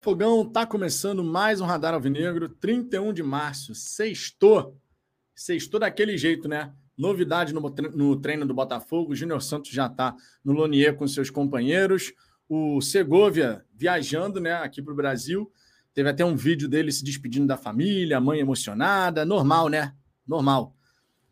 Fogão tá começando mais um Radar Alvinegro, 31 de março, sextou. Sextou daquele jeito, né? Novidade no, no treino do Botafogo, o Júnior Santos já tá no Lonier com seus companheiros, o Segovia viajando, né, aqui para o Brasil. Teve até um vídeo dele se despedindo da família, mãe emocionada, normal, né? Normal.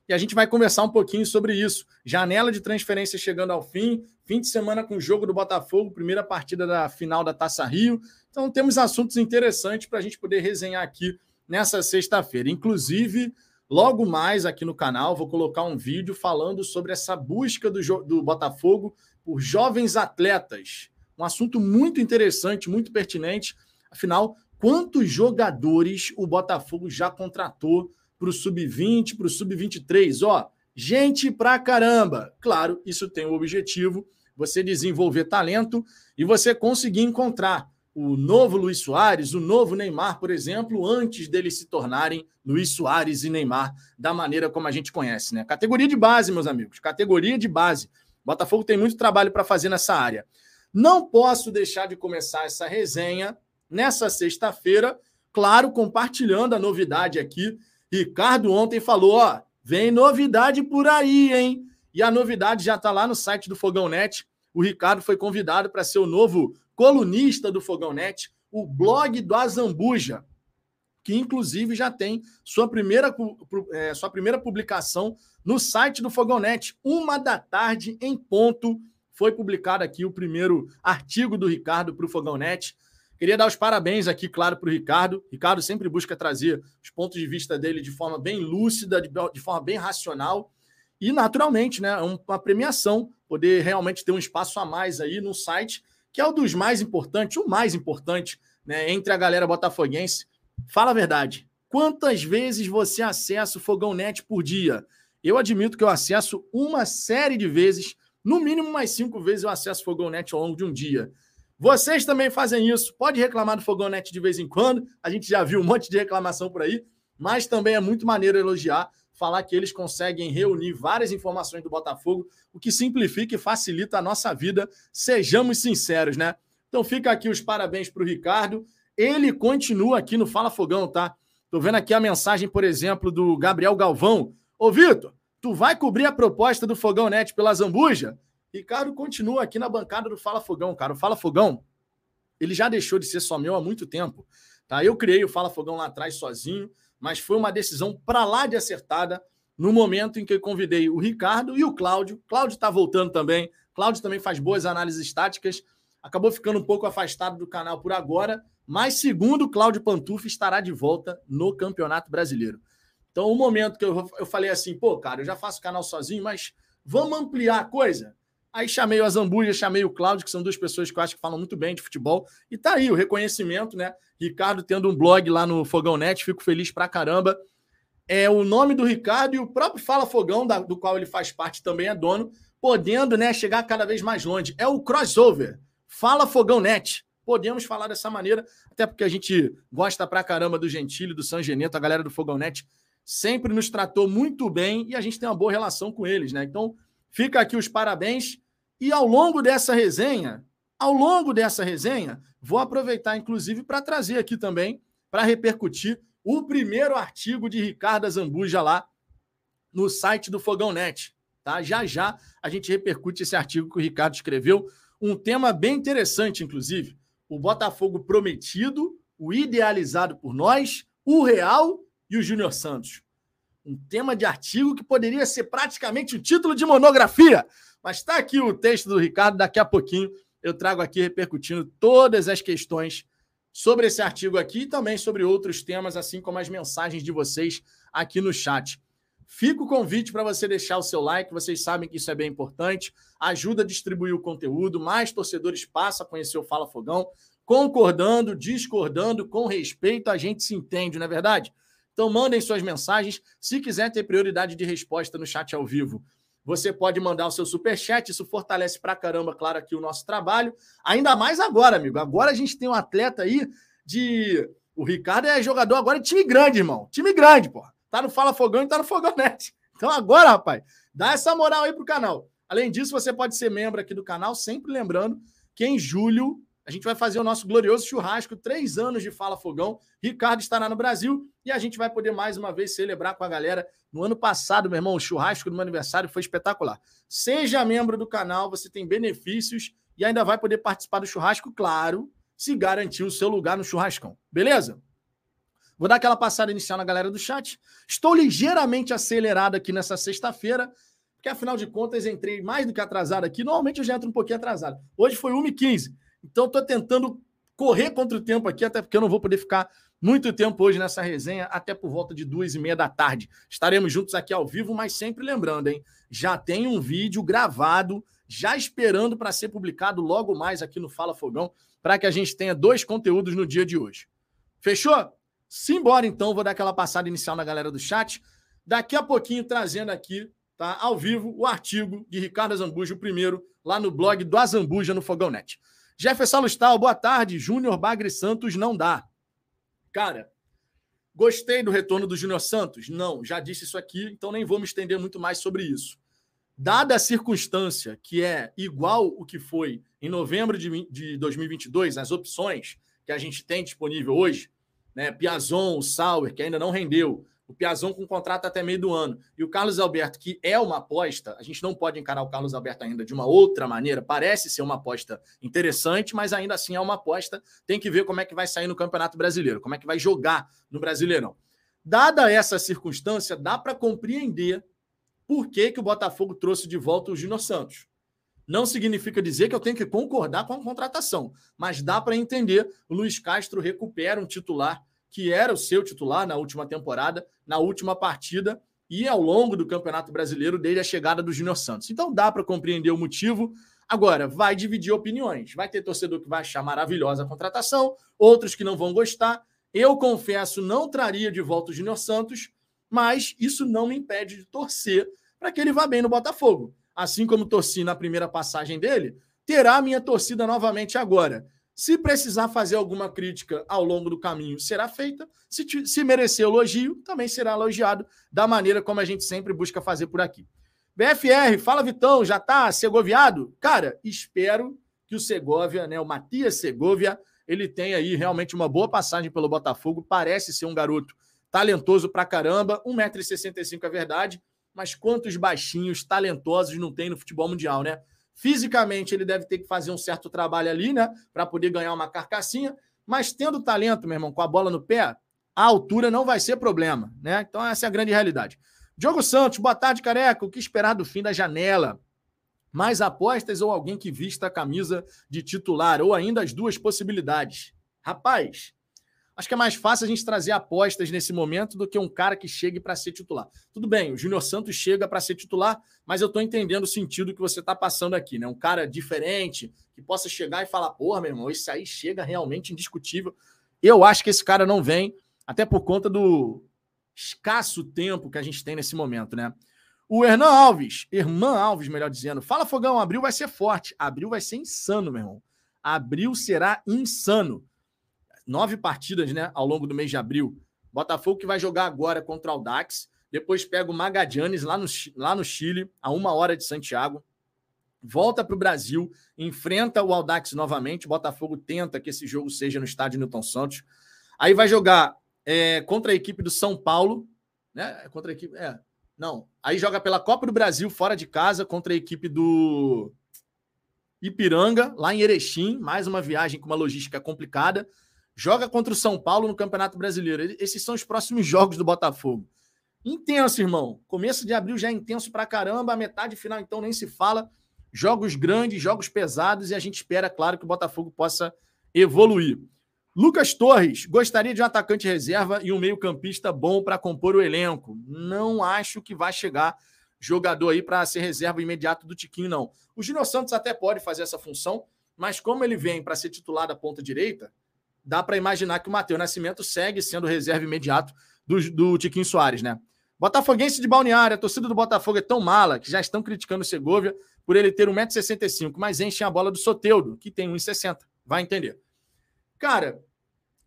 E a gente vai conversar um pouquinho sobre isso. Janela de transferência chegando ao fim, fim de semana com o jogo do Botafogo, primeira partida da final da Taça Rio. Então temos assuntos interessantes para a gente poder resenhar aqui nessa sexta-feira. Inclusive, logo mais aqui no canal, vou colocar um vídeo falando sobre essa busca do, do Botafogo por jovens atletas. Um assunto muito interessante, muito pertinente. Afinal, quantos jogadores o Botafogo já contratou para o sub-20, para o sub-23? Ó, gente pra caramba. Claro, isso tem o objetivo você desenvolver talento e você conseguir encontrar o novo Luiz Soares, o novo Neymar, por exemplo, antes deles se tornarem Luiz Soares e Neymar da maneira como a gente conhece, né? Categoria de base, meus amigos, categoria de base. Botafogo tem muito trabalho para fazer nessa área. Não posso deixar de começar essa resenha nessa sexta-feira, claro, compartilhando a novidade aqui. Ricardo ontem falou, ó, vem novidade por aí, hein? E a novidade já está lá no site do Fogão Net. O Ricardo foi convidado para ser o novo colunista do Fogão Net, o blog do Azambuja, que inclusive já tem sua primeira, é, sua primeira publicação no site do Fogão Net. Uma da tarde em ponto foi publicado aqui o primeiro artigo do Ricardo para o Fogão Net. Queria dar os parabéns aqui, claro, para o Ricardo. Ricardo sempre busca trazer os pontos de vista dele de forma bem lúcida, de, de forma bem racional. E, naturalmente, né, uma premiação, poder realmente ter um espaço a mais aí no site que é o dos mais importantes, o mais importante, né, entre a galera botafoguense. Fala a verdade. Quantas vezes você acessa o Fogão Net por dia? Eu admito que eu acesso uma série de vezes, no mínimo mais cinco vezes eu acesso o Fogão Net ao longo de um dia. Vocês também fazem isso. Pode reclamar do Fogão Net de vez em quando. A gente já viu um monte de reclamação por aí, mas também é muito maneiro elogiar falar que eles conseguem reunir várias informações do Botafogo, o que simplifica e facilita a nossa vida, sejamos sinceros, né? Então fica aqui os parabéns para o Ricardo. Ele continua aqui no Fala Fogão, tá? Tô vendo aqui a mensagem, por exemplo, do Gabriel Galvão. Ô, Vitor, tu vai cobrir a proposta do Fogão Net pela Zambuja? Ricardo continua aqui na bancada do Fala Fogão, cara. O Fala Fogão, ele já deixou de ser só meu há muito tempo, tá? Eu criei o Fala Fogão lá atrás sozinho mas foi uma decisão para lá de acertada no momento em que eu convidei o Ricardo e o Cláudio. Cláudio está voltando também. Cláudio também faz boas análises táticas. Acabou ficando um pouco afastado do canal por agora, mas segundo Cláudio Pantuf estará de volta no Campeonato Brasileiro. Então, o momento que eu, eu falei assim, pô, cara, eu já faço canal sozinho, mas vamos ampliar a coisa? Aí chamei o Azambuja, chamei o Cláudio, que são duas pessoas que eu acho que falam muito bem de futebol. E tá aí o reconhecimento, né? Ricardo tendo um blog lá no Fogão Net, fico feliz pra caramba. É o nome do Ricardo e o próprio Fala Fogão, da, do qual ele faz parte, também é dono, podendo né, chegar cada vez mais longe. É o crossover. Fala Fogão Net. Podemos falar dessa maneira, até porque a gente gosta pra caramba do Gentili, do San Geneto, a galera do Fogão Net sempre nos tratou muito bem e a gente tem uma boa relação com eles, né? Então, fica aqui os parabéns. E ao longo dessa resenha, ao longo dessa resenha, vou aproveitar, inclusive, para trazer aqui também, para repercutir, o primeiro artigo de Ricardo Zambuja lá no site do Fogão Net. Tá? Já já a gente repercute esse artigo que o Ricardo escreveu. Um tema bem interessante, inclusive. O Botafogo prometido, o idealizado por nós, o Real e o Júnior Santos. Um tema de artigo que poderia ser praticamente o título de monografia. Mas está aqui o texto do Ricardo, daqui a pouquinho eu trago aqui repercutindo todas as questões sobre esse artigo aqui e também sobre outros temas, assim como as mensagens de vocês aqui no chat. Fica o convite para você deixar o seu like, vocês sabem que isso é bem importante, ajuda a distribuir o conteúdo, mais torcedores passam a conhecer o Fala Fogão, concordando, discordando, com respeito, a gente se entende, não é verdade? Então mandem suas mensagens, se quiser ter prioridade de resposta no chat ao vivo, você pode mandar o seu super chat, isso fortalece pra caramba, claro, aqui o nosso trabalho. Ainda mais agora, amigo. Agora a gente tem um atleta aí de. O Ricardo é jogador agora de time grande, irmão. Time grande, pô. Tá no Fala Fogão e tá no Fogonete. Então agora, rapaz, dá essa moral aí pro canal. Além disso, você pode ser membro aqui do canal, sempre lembrando que em julho A gente vai fazer o nosso glorioso churrasco, três anos de Fala Fogão. Ricardo estará no Brasil e a gente vai poder mais uma vez celebrar com a galera. No ano passado, meu irmão, o churrasco do meu aniversário foi espetacular. Seja membro do canal, você tem benefícios e ainda vai poder participar do churrasco, claro, se garantir o seu lugar no churrascão. Beleza? Vou dar aquela passada inicial na galera do chat. Estou ligeiramente acelerado aqui nessa sexta-feira, porque afinal de contas entrei mais do que atrasado aqui. Normalmente eu já entro um pouquinho atrasado. Hoje foi 1h15. Então estou tentando correr contra o tempo aqui, até porque eu não vou poder ficar muito tempo hoje nessa resenha, até por volta de duas e meia da tarde. Estaremos juntos aqui ao vivo, mas sempre lembrando, hein? Já tem um vídeo gravado, já esperando para ser publicado logo mais aqui no Fala Fogão, para que a gente tenha dois conteúdos no dia de hoje. Fechou? Simbora então, vou dar aquela passada inicial na galera do chat. Daqui a pouquinho trazendo aqui, tá, ao vivo, o artigo de Ricardo Azambuja, o primeiro, lá no blog do Azambuja no Fogão Net. Jefferson Lustal, boa tarde. Júnior Bagre Santos não dá. Cara, gostei do retorno do Júnior Santos? Não, já disse isso aqui, então nem vou me estender muito mais sobre isso. Dada a circunstância que é igual o que foi em novembro de, de 2022, as opções que a gente tem disponível hoje, né? Piazon, o Sauer, que ainda não rendeu, o Piazon com contrato até meio do ano, e o Carlos Alberto, que é uma aposta, a gente não pode encarar o Carlos Alberto ainda de uma outra maneira, parece ser uma aposta interessante, mas ainda assim é uma aposta, tem que ver como é que vai sair no Campeonato Brasileiro, como é que vai jogar no Brasileirão. Dada essa circunstância, dá para compreender por que, que o Botafogo trouxe de volta o Júnior Santos. Não significa dizer que eu tenho que concordar com a contratação, mas dá para entender. O Luiz Castro recupera um titular que era o seu titular na última temporada, na última partida e ao longo do Campeonato Brasileiro desde a chegada do Júnior Santos. Então dá para compreender o motivo. Agora, vai dividir opiniões. Vai ter torcedor que vai achar maravilhosa a contratação, outros que não vão gostar. Eu confesso, não traria de volta o Júnior Santos, mas isso não me impede de torcer para que ele vá bem no Botafogo assim como torci na primeira passagem dele, terá a minha torcida novamente agora. Se precisar fazer alguma crítica ao longo do caminho, será feita. Se, se merecer elogio, também será elogiado da maneira como a gente sempre busca fazer por aqui. BFR, fala Vitão, já tá segoviado? Cara, espero que o Segovia, né, o Matias Segovia, ele tenha aí realmente uma boa passagem pelo Botafogo. Parece ser um garoto talentoso pra caramba, 1,65m é verdade, mas quantos baixinhos talentosos não tem no futebol mundial, né? Fisicamente, ele deve ter que fazer um certo trabalho ali, né? Para poder ganhar uma carcassinha. Mas tendo talento, meu irmão, com a bola no pé, a altura não vai ser problema, né? Então, essa é a grande realidade. Diogo Santos, boa tarde, careca. O que esperar do fim da janela? Mais apostas ou alguém que vista a camisa de titular? Ou ainda as duas possibilidades? Rapaz, Acho que é mais fácil a gente trazer apostas nesse momento do que um cara que chegue para ser titular. Tudo bem, o Júnior Santos chega para ser titular, mas eu estou entendendo o sentido que você está passando aqui, né? Um cara diferente, que possa chegar e falar, porra, meu irmão, esse aí chega realmente indiscutível. Eu acho que esse cara não vem, até por conta do escasso tempo que a gente tem nesse momento, né? O Hernan Alves, Irmã Alves, melhor dizendo, fala Fogão, abril vai ser forte. Abril vai ser insano, meu irmão. Abril será insano nove partidas né, ao longo do mês de abril. Botafogo que vai jogar agora contra o Dax. Depois pega o Magadianes lá no, lá no Chile, a uma hora de Santiago. Volta para o Brasil, enfrenta o Aldax novamente. Botafogo tenta que esse jogo seja no estádio Newton Santos. Aí vai jogar é, contra a equipe do São Paulo, né? É contra a equipe. É, não. Aí joga pela Copa do Brasil, fora de casa, contra a equipe do Ipiranga, lá em Erechim. Mais uma viagem com uma logística complicada joga contra o São Paulo no Campeonato Brasileiro. Esses são os próximos jogos do Botafogo. Intenso, irmão. Começo de abril já é intenso pra caramba, a metade final então nem se fala. Jogos grandes, jogos pesados e a gente espera, claro, que o Botafogo possa evoluir. Lucas Torres, gostaria de um atacante reserva e um meio-campista bom para compor o elenco. Não acho que vai chegar jogador aí para ser reserva imediato do Tiquinho, não. O Júnior Santos até pode fazer essa função, mas como ele vem para ser titular da ponta direita, dá para imaginar que o Matheus Nascimento segue sendo reserva imediato do, do Tiquinho Soares, né? Botafoguense de Balneário, a torcida do Botafogo é tão mala que já estão criticando o Segovia por ele ter 1,65m, mas enchem a bola do Soteudo, que tem 1,60m. Vai entender. Cara,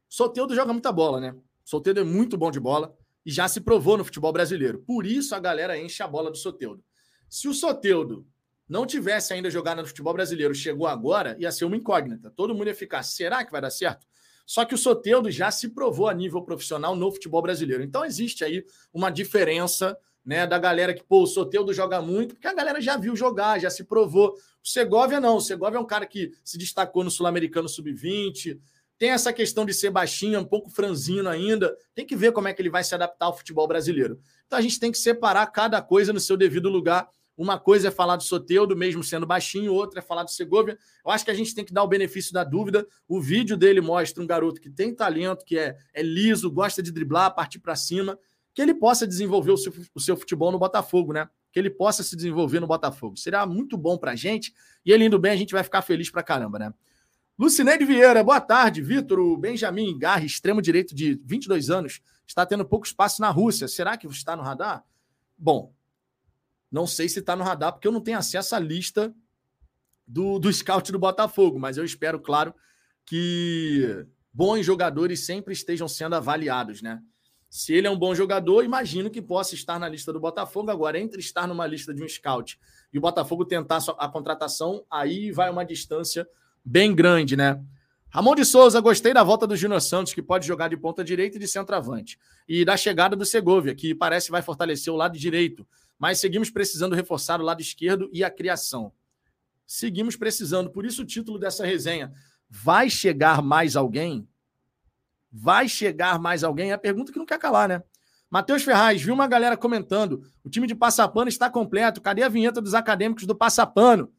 Soteudo joga muita bola, né? Soteudo é muito bom de bola e já se provou no futebol brasileiro. Por isso a galera enche a bola do Soteudo. Se o Soteudo não tivesse ainda jogado no futebol brasileiro, chegou agora, ia ser uma incógnita. Todo mundo ia ficar, será que vai dar certo? Só que o Soteudo já se provou a nível profissional no futebol brasileiro. Então existe aí uma diferença né, da galera que, pô, o Soteudo joga muito, porque a galera já viu jogar, já se provou. O Segovia não, o Segovia é um cara que se destacou no Sul-Americano Sub-20, tem essa questão de ser baixinho, um pouco franzino ainda. Tem que ver como é que ele vai se adaptar ao futebol brasileiro. Então a gente tem que separar cada coisa no seu devido lugar. Uma coisa é falar do Soteudo, mesmo sendo baixinho, outra é falar do Segovia. Eu acho que a gente tem que dar o benefício da dúvida. O vídeo dele mostra um garoto que tem talento, que é, é liso, gosta de driblar, partir para cima, que ele possa desenvolver o seu, o seu futebol no Botafogo, né? Que ele possa se desenvolver no Botafogo. Seria muito bom para a gente. E ele indo bem, a gente vai ficar feliz para caramba, né? Lucineide Vieira, boa tarde. Vitor, o Benjamin Garre, extremo direito de 22 anos, está tendo pouco espaço na Rússia. Será que está no radar? Bom, não sei se está no radar, porque eu não tenho acesso à lista do, do scout do Botafogo, mas eu espero, claro, que bons jogadores sempre estejam sendo avaliados, né? Se ele é um bom jogador, imagino que possa estar na lista do Botafogo. Agora, entre estar numa lista de um scout e o Botafogo tentar a contratação, aí vai uma distância bem grande, né? Ramon de Souza, gostei da volta do Júnior Santos, que pode jogar de ponta direita e de centroavante. E da chegada do Segovia, que parece vai fortalecer o lado direito mas seguimos precisando reforçar o lado esquerdo e a criação. Seguimos precisando, por isso o título dessa resenha. Vai chegar mais alguém? Vai chegar mais alguém? É a pergunta que não quer calar, né? Matheus Ferraz, viu uma galera comentando: o time de Passapano está completo, cadê a vinheta dos acadêmicos do Passapano?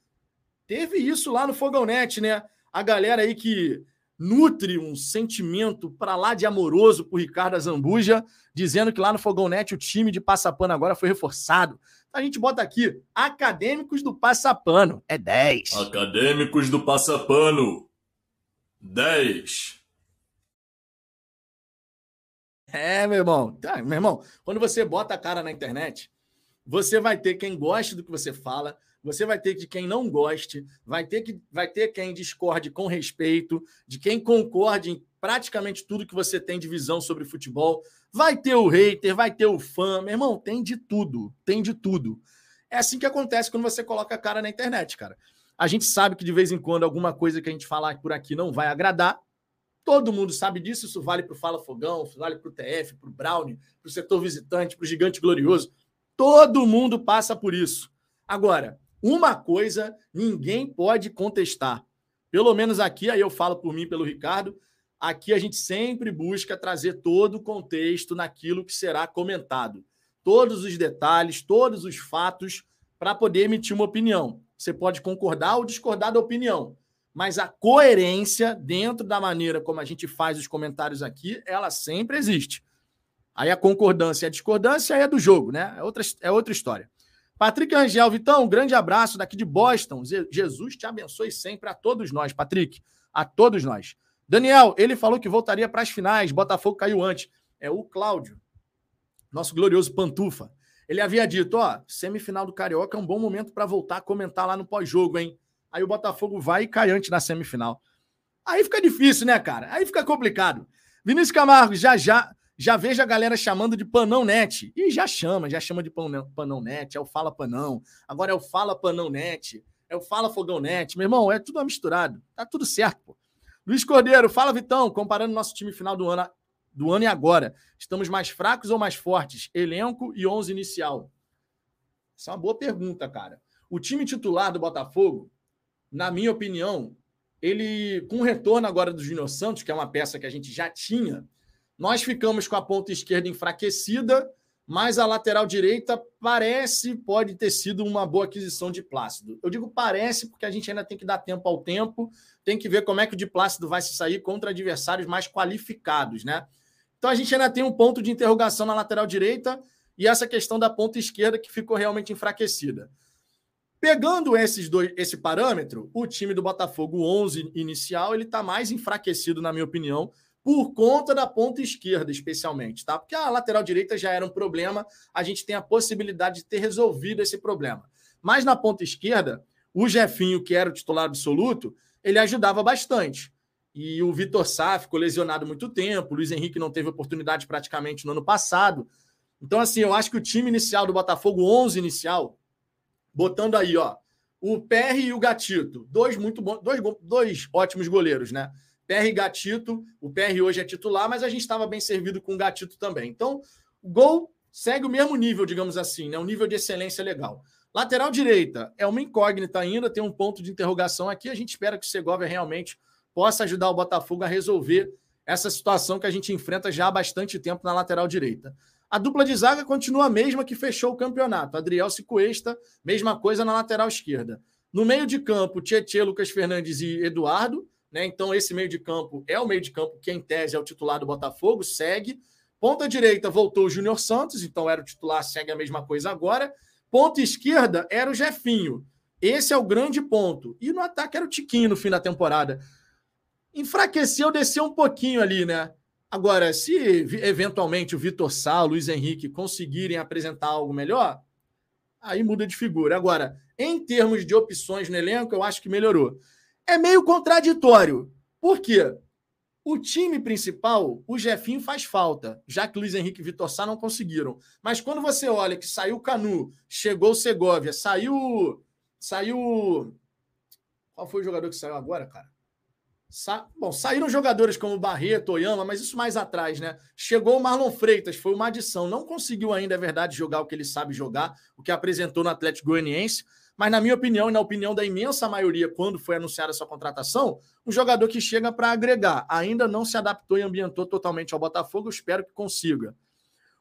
Teve isso lá no Fogãonet, né? A galera aí que nutre um sentimento para lá de amoroso por Ricardo Azambuja, dizendo que lá no Fogão Net o time de Passapano agora foi reforçado. Então a gente bota aqui, acadêmicos do Passapano, é 10. Acadêmicos do Passapano, 10. É, meu irmão. Tá, meu irmão, quando você bota a cara na internet, você vai ter quem gosta do que você fala, você vai ter de quem não goste, vai ter, que, vai ter quem discorde com respeito, de quem concorde em praticamente tudo que você tem de visão sobre futebol. Vai ter o hater, vai ter o fã. Meu irmão, tem de tudo, tem de tudo. É assim que acontece quando você coloca a cara na internet, cara. A gente sabe que de vez em quando alguma coisa que a gente falar por aqui não vai agradar. Todo mundo sabe disso. Isso vale para o Fala Fogão, vale para o TF, para o Brownie, para o setor visitante, para o Gigante Glorioso. Todo mundo passa por isso. Agora, uma coisa ninguém pode contestar. Pelo menos aqui, aí eu falo por mim, pelo Ricardo, aqui a gente sempre busca trazer todo o contexto naquilo que será comentado. Todos os detalhes, todos os fatos, para poder emitir uma opinião. Você pode concordar ou discordar da opinião, mas a coerência dentro da maneira como a gente faz os comentários aqui, ela sempre existe. Aí a concordância e a discordância é do jogo, né? É outra, é outra história. Patrick Angel, Vitão, um grande abraço daqui de Boston. Jesus te abençoe sempre a todos nós, Patrick. A todos nós. Daniel, ele falou que voltaria para as finais. Botafogo caiu antes. É o Cláudio, nosso glorioso Pantufa. Ele havia dito: ó, semifinal do Carioca é um bom momento para voltar a comentar lá no pós-jogo, hein? Aí o Botafogo vai e cai antes na semifinal. Aí fica difícil, né, cara? Aí fica complicado. Vinícius Camargo, já já já vejo a galera chamando de Panão Net. E já chama, já chama de Panão, Net, é o Fala Panão. Agora é o Fala Panão Net, é o Fala Fogão Net. Meu irmão, é tudo misturado. Tá tudo certo, pô. Luiz Cordeiro, fala Vitão, comparando nosso time final do ano, do ano e agora. Estamos mais fracos ou mais fortes? Elenco e 11 inicial. Essa é uma boa pergunta, cara. O time titular do Botafogo, na minha opinião, ele, com o retorno agora do Júnior Santos, que é uma peça que a gente já tinha, nós ficamos com a ponta esquerda enfraquecida, mas a lateral direita parece pode ter sido uma boa aquisição de Plácido. Eu digo parece porque a gente ainda tem que dar tempo ao tempo, tem que ver como é que o de Plácido vai se sair contra adversários mais qualificados, né? Então a gente ainda tem um ponto de interrogação na lateral direita e essa questão da ponta esquerda que ficou realmente enfraquecida. Pegando esses dois, esse parâmetro, o time do Botafogo 11 inicial, ele está mais enfraquecido na minha opinião por conta da ponta esquerda, especialmente, tá? Porque a lateral direita já era um problema, a gente tem a possibilidade de ter resolvido esse problema. Mas na ponta esquerda, o Jefinho, que era o titular absoluto, ele ajudava bastante. E o Vitor Sá ficou lesionado muito tempo, o Luiz Henrique não teve oportunidade praticamente no ano passado. Então, assim, eu acho que o time inicial do Botafogo, 11 inicial, botando aí, ó, o PR e o Gatito, dois muito bons, dois, dois ótimos goleiros, né? PR e Gatito, o PR hoje é titular, mas a gente estava bem servido com o Gatito também. Então, o gol segue o mesmo nível, digamos assim, né? Um nível de excelência legal. Lateral direita é uma incógnita ainda, tem um ponto de interrogação aqui. A gente espera que o Segovia realmente possa ajudar o Botafogo a resolver essa situação que a gente enfrenta já há bastante tempo na lateral direita. A dupla de zaga continua a mesma que fechou o campeonato. Adriel Cuesta, mesma coisa na lateral esquerda. No meio de campo, Tietchan, Lucas Fernandes e Eduardo. Né? Então, esse meio de campo é o meio de campo que, em tese, é o titular do Botafogo, segue. Ponta direita voltou o Júnior Santos, então era o titular, segue a mesma coisa agora. Ponta esquerda era o Jefinho. Esse é o grande ponto. E no ataque era o Tiquinho no fim da temporada. Enfraqueceu, desceu um pouquinho ali, né? Agora, se eventualmente o Vitor Sá, o Luiz Henrique conseguirem apresentar algo melhor, aí muda de figura. Agora, em termos de opções no elenco, eu acho que melhorou. É meio contraditório. Por quê? O time principal, o Jefinho faz falta, já que Luiz Henrique e Vitor Sá não conseguiram. Mas quando você olha que saiu o Canu, chegou o Segovia, saiu. Saiu. Qual foi o jogador que saiu agora, cara? Sa... Bom, saíram jogadores como Barreto, Oyama, mas isso mais atrás, né? Chegou o Marlon Freitas, foi uma adição. Não conseguiu ainda, é verdade, jogar o que ele sabe jogar, o que apresentou no Atlético Goianiense. Mas, na minha opinião, e na opinião da imensa maioria, quando foi anunciada essa contratação, um jogador que chega para agregar. Ainda não se adaptou e ambientou totalmente ao Botafogo, espero que consiga.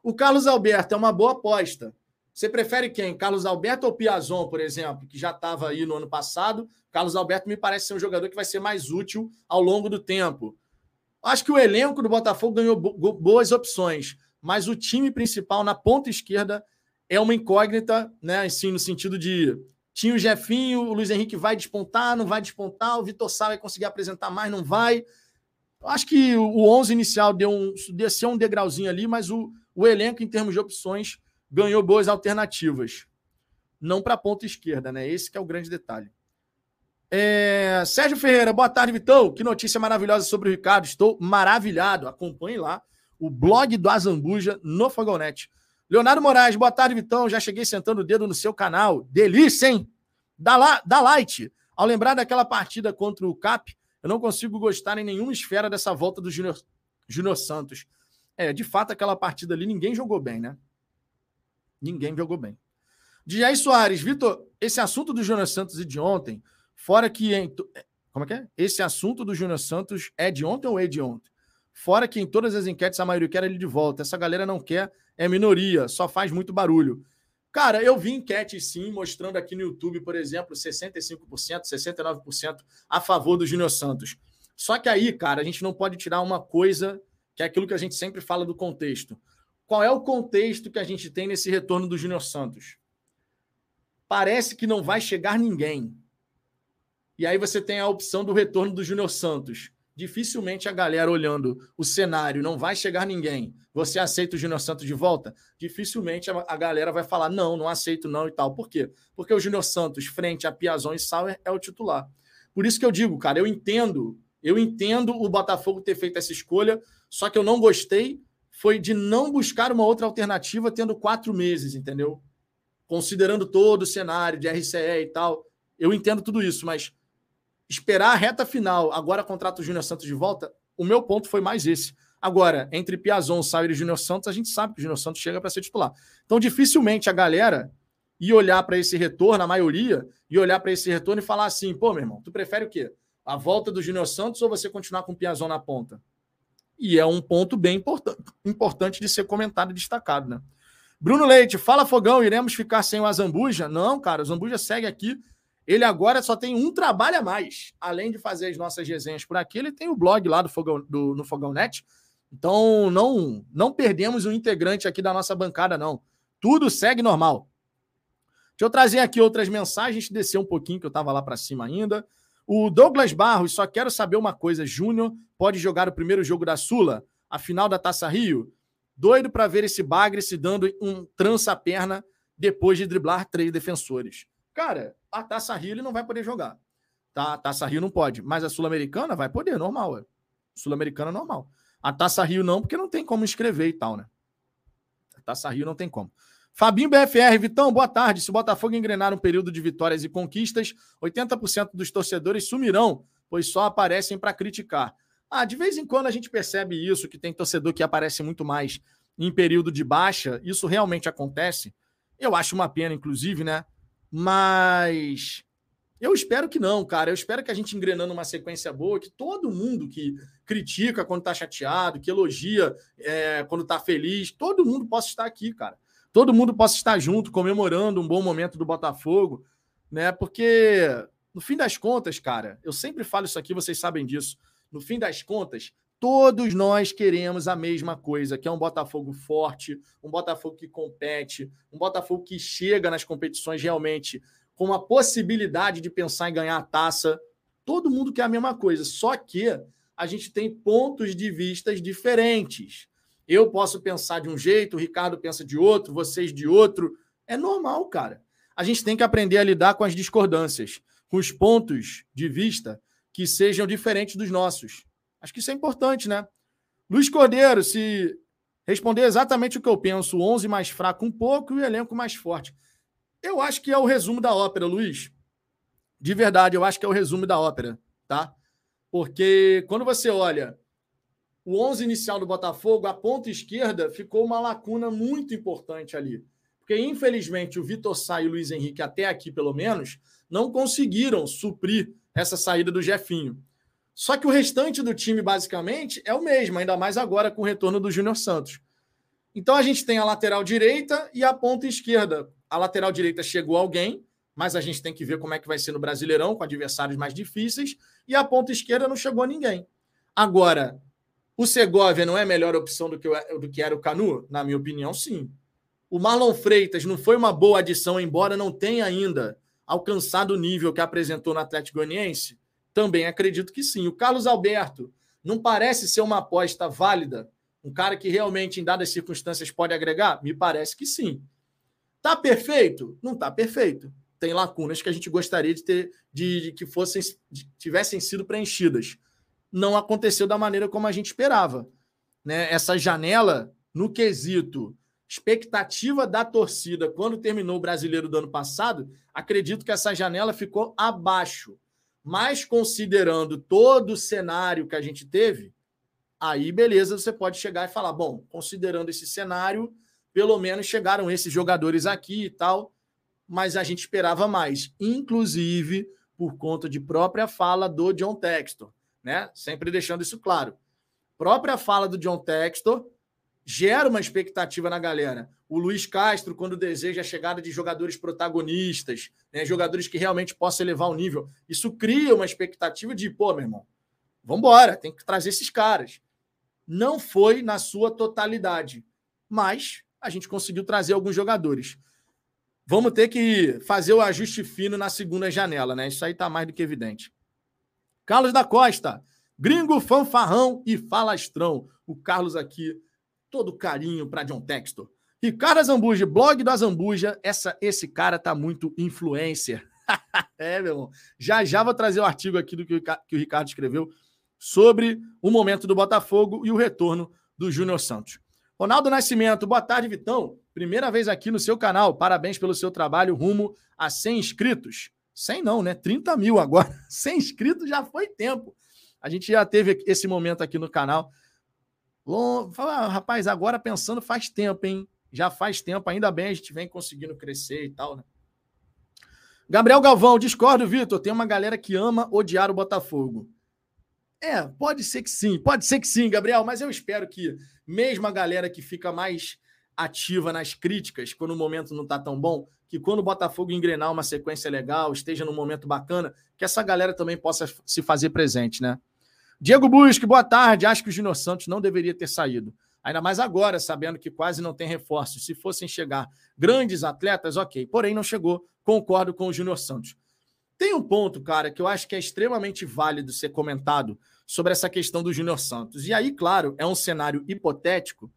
O Carlos Alberto é uma boa aposta. Você prefere quem? Carlos Alberto ou Piazon, por exemplo, que já estava aí no ano passado? Carlos Alberto me parece ser um jogador que vai ser mais útil ao longo do tempo. Acho que o elenco do Botafogo ganhou boas opções, mas o time principal na ponta esquerda é uma incógnita, né? Assim, no sentido de tinha o Jefinho, o Luiz Henrique vai despontar, não vai despontar, o Vitor Sá vai conseguir apresentar mais, não vai. Acho que o 11 inicial deu um, desceu um degrauzinho ali, mas o, o elenco, em termos de opções, ganhou boas alternativas. Não para a ponta esquerda, né? Esse é o grande detalhe. É... Sérgio Ferreira, boa tarde, Vitão. Que notícia maravilhosa sobre o Ricardo. Estou maravilhado. Acompanhe lá o blog do Azambuja no Fogonete. Leonardo Moraes, boa tarde, Vitão. Já cheguei sentando o dedo no seu canal. Delícia, hein? Dá, lá, dá light. Ao lembrar daquela partida contra o Cap, eu não consigo gostar em nenhuma esfera dessa volta do Júnior Santos. É, de fato, aquela partida ali ninguém jogou bem, né? Ninguém jogou bem. Jair Soares, Vitor, esse assunto do Júnior Santos e de ontem, fora que. Em, como é que é? Esse assunto do Júnior Santos é de ontem ou é de ontem? Fora que em todas as enquetes a maioria quer ele de volta. Essa galera não quer, é minoria, só faz muito barulho. Cara, eu vi enquete sim, mostrando aqui no YouTube, por exemplo, 65%, 69% a favor do Júnior Santos. Só que aí, cara, a gente não pode tirar uma coisa que é aquilo que a gente sempre fala do contexto. Qual é o contexto que a gente tem nesse retorno do Júnior Santos? Parece que não vai chegar ninguém. E aí você tem a opção do retorno do Júnior Santos. Dificilmente a galera olhando o cenário, não vai chegar ninguém. Você aceita o Júnior Santos de volta? Dificilmente a, galera vai falar não, não aceito não e tal. Por quê? Porque o Júnior Santos, frente a Piazon e Sauer, é o titular. Por isso que eu digo, cara, eu entendo, eu entendo o Botafogo ter feito essa escolha, só que eu não gostei foi de não buscar uma outra alternativa tendo quatro meses, entendeu? Considerando todo o cenário de RCE e tal. Eu entendo tudo isso, mas esperar a reta final, agora contrato o Júnior Santos de volta, o meu ponto foi mais esse. Agora, entre Piazon, Sauer e Júnior Santos, a gente sabe que o Júnior Santos chega para ser titular. Então, dificilmente a galera ia olhar para esse retorno, a maioria, e olhar para esse retorno e falar assim: pô, meu irmão, tu prefere o quê? A volta do Júnior Santos ou você continuar com o Piazon na ponta? E é um ponto bem importante de ser comentado e destacado, né? Bruno Leite, fala Fogão, iremos ficar sem o Azambuja? Não, cara, o Azambuja segue aqui. Ele agora só tem um trabalho a mais. Além de fazer as nossas resenhas por aqui, ele tem o blog lá do Fogão, do, no Fogão Net. Então, não, não perdemos um integrante aqui da nossa bancada, não. Tudo segue normal. Deixa eu trazer aqui outras mensagens, descer um pouquinho, que eu estava lá para cima ainda. O Douglas Barros, só quero saber uma coisa: Júnior pode jogar o primeiro jogo da Sula, a final da Taça Rio? Doido para ver esse Bagre se dando um trança-perna depois de driblar três defensores. Cara, a Taça Rio ele não vai poder jogar. Tá? A Taça Rio não pode, mas a Sul-Americana vai poder, normal. Sul-Americana normal. A Taça Rio não, porque não tem como escrever e tal, né? A Taça Rio não tem como. Fabinho BFR, Vitão, boa tarde. Se o Botafogo engrenar um período de vitórias e conquistas, 80% dos torcedores sumirão, pois só aparecem para criticar. Ah, de vez em quando a gente percebe isso, que tem torcedor que aparece muito mais em período de baixa. Isso realmente acontece. Eu acho uma pena, inclusive, né? Mas eu espero que não, cara. Eu espero que a gente engrenando uma sequência boa, que todo mundo que critica quando tá chateado, que elogia é, quando tá feliz, todo mundo possa estar aqui, cara. Todo mundo possa estar junto, comemorando um bom momento do Botafogo, né? Porque, no fim das contas, cara, eu sempre falo isso aqui, vocês sabem disso. No fim das contas, todos nós queremos a mesma coisa, que é um Botafogo forte, um Botafogo que compete, um Botafogo que chega nas competições realmente com a possibilidade de pensar em ganhar a taça. Todo mundo quer a mesma coisa, só que a gente tem pontos de vistas diferentes. Eu posso pensar de um jeito, o Ricardo pensa de outro, vocês de outro. É normal, cara. A gente tem que aprender a lidar com as discordâncias, com os pontos de vista que sejam diferentes dos nossos. Acho que isso é importante, né? Luiz Cordeiro, se responder exatamente o que eu penso, o 11 mais fraco um pouco e o elenco mais forte. Eu acho que é o resumo da ópera, Luiz. De verdade, eu acho que é o resumo da ópera, tá? Porque quando você olha o 11 inicial do Botafogo, a ponta esquerda ficou uma lacuna muito importante ali. Porque, infelizmente, o Vitor Sá e o Luiz Henrique, até aqui pelo menos, não conseguiram suprir essa saída do Jefinho. Só que o restante do time, basicamente, é o mesmo, ainda mais agora com o retorno do Júnior Santos. Então a gente tem a lateral direita e a ponta esquerda. A lateral direita chegou alguém, mas a gente tem que ver como é que vai ser no Brasileirão, com adversários mais difíceis, e a ponta esquerda não chegou a ninguém. Agora, o Segovia não é a melhor opção do que, do que era o Canu? Na minha opinião, sim. O Marlon Freitas não foi uma boa adição, embora não tenha ainda alcançado o nível que apresentou no Atlético Goianiense? Também acredito que sim. O Carlos Alberto não parece ser uma aposta válida? Um cara que realmente, em dadas circunstâncias, pode agregar? Me parece que sim. Tá perfeito? Não tá perfeito. Tem lacunas que a gente gostaria de ter, de, de que fossem, de, tivessem sido preenchidas. Não aconteceu da maneira como a gente esperava. Né? Essa janela, no quesito expectativa da torcida quando terminou o brasileiro do ano passado, acredito que essa janela ficou abaixo. Mas considerando todo o cenário que a gente teve, aí beleza, você pode chegar e falar: bom, considerando esse cenário, pelo menos chegaram esses jogadores aqui e tal, mas a gente esperava mais, inclusive por conta de própria fala do John Textor, né? Sempre deixando isso claro. Própria fala do John Textor gera uma expectativa na galera. O Luiz Castro, quando deseja a chegada de jogadores protagonistas, né, jogadores que realmente possam elevar o nível, isso cria uma expectativa de, pô, meu irmão, vamos embora, tem que trazer esses caras. Não foi na sua totalidade, mas a gente conseguiu trazer alguns jogadores. Vamos ter que fazer o ajuste fino na segunda janela, né? Isso aí tá mais do que evidente. Carlos da Costa, gringo fanfarrão e falastrão. O Carlos aqui todo carinho para John Textor. Ricardo Azambuja, blog do Azambuja. Essa, esse cara tá muito influencer. é, meu irmão. Já já vou trazer o artigo aqui do que o, que o Ricardo escreveu sobre o momento do Botafogo e o retorno do Júnior Santos. Ronaldo Nascimento, boa tarde, Vitão. Primeira vez aqui no seu canal. Parabéns pelo seu trabalho rumo a 100 inscritos. 100 não, né? 30 mil agora. 100 inscritos já foi tempo. A gente já teve esse momento aqui no canal Fala, rapaz, agora pensando faz tempo, hein? Já faz tempo, ainda bem a gente vem conseguindo crescer e tal, né? Gabriel Galvão, discordo, Vitor. Tem uma galera que ama odiar o Botafogo. É, pode ser que sim, pode ser que sim, Gabriel, mas eu espero que, mesmo a galera que fica mais ativa nas críticas, quando o momento não tá tão bom, que quando o Botafogo engrenar uma sequência legal, esteja num momento bacana, que essa galera também possa se fazer presente, né? Diego Busque, boa tarde. Acho que o Júnior Santos não deveria ter saído. Ainda mais agora, sabendo que quase não tem reforços. Se fossem chegar grandes atletas, ok. Porém, não chegou. Concordo com o Júnior Santos. Tem um ponto, cara, que eu acho que é extremamente válido ser comentado sobre essa questão do Júnior Santos. E aí, claro, é um cenário hipotético,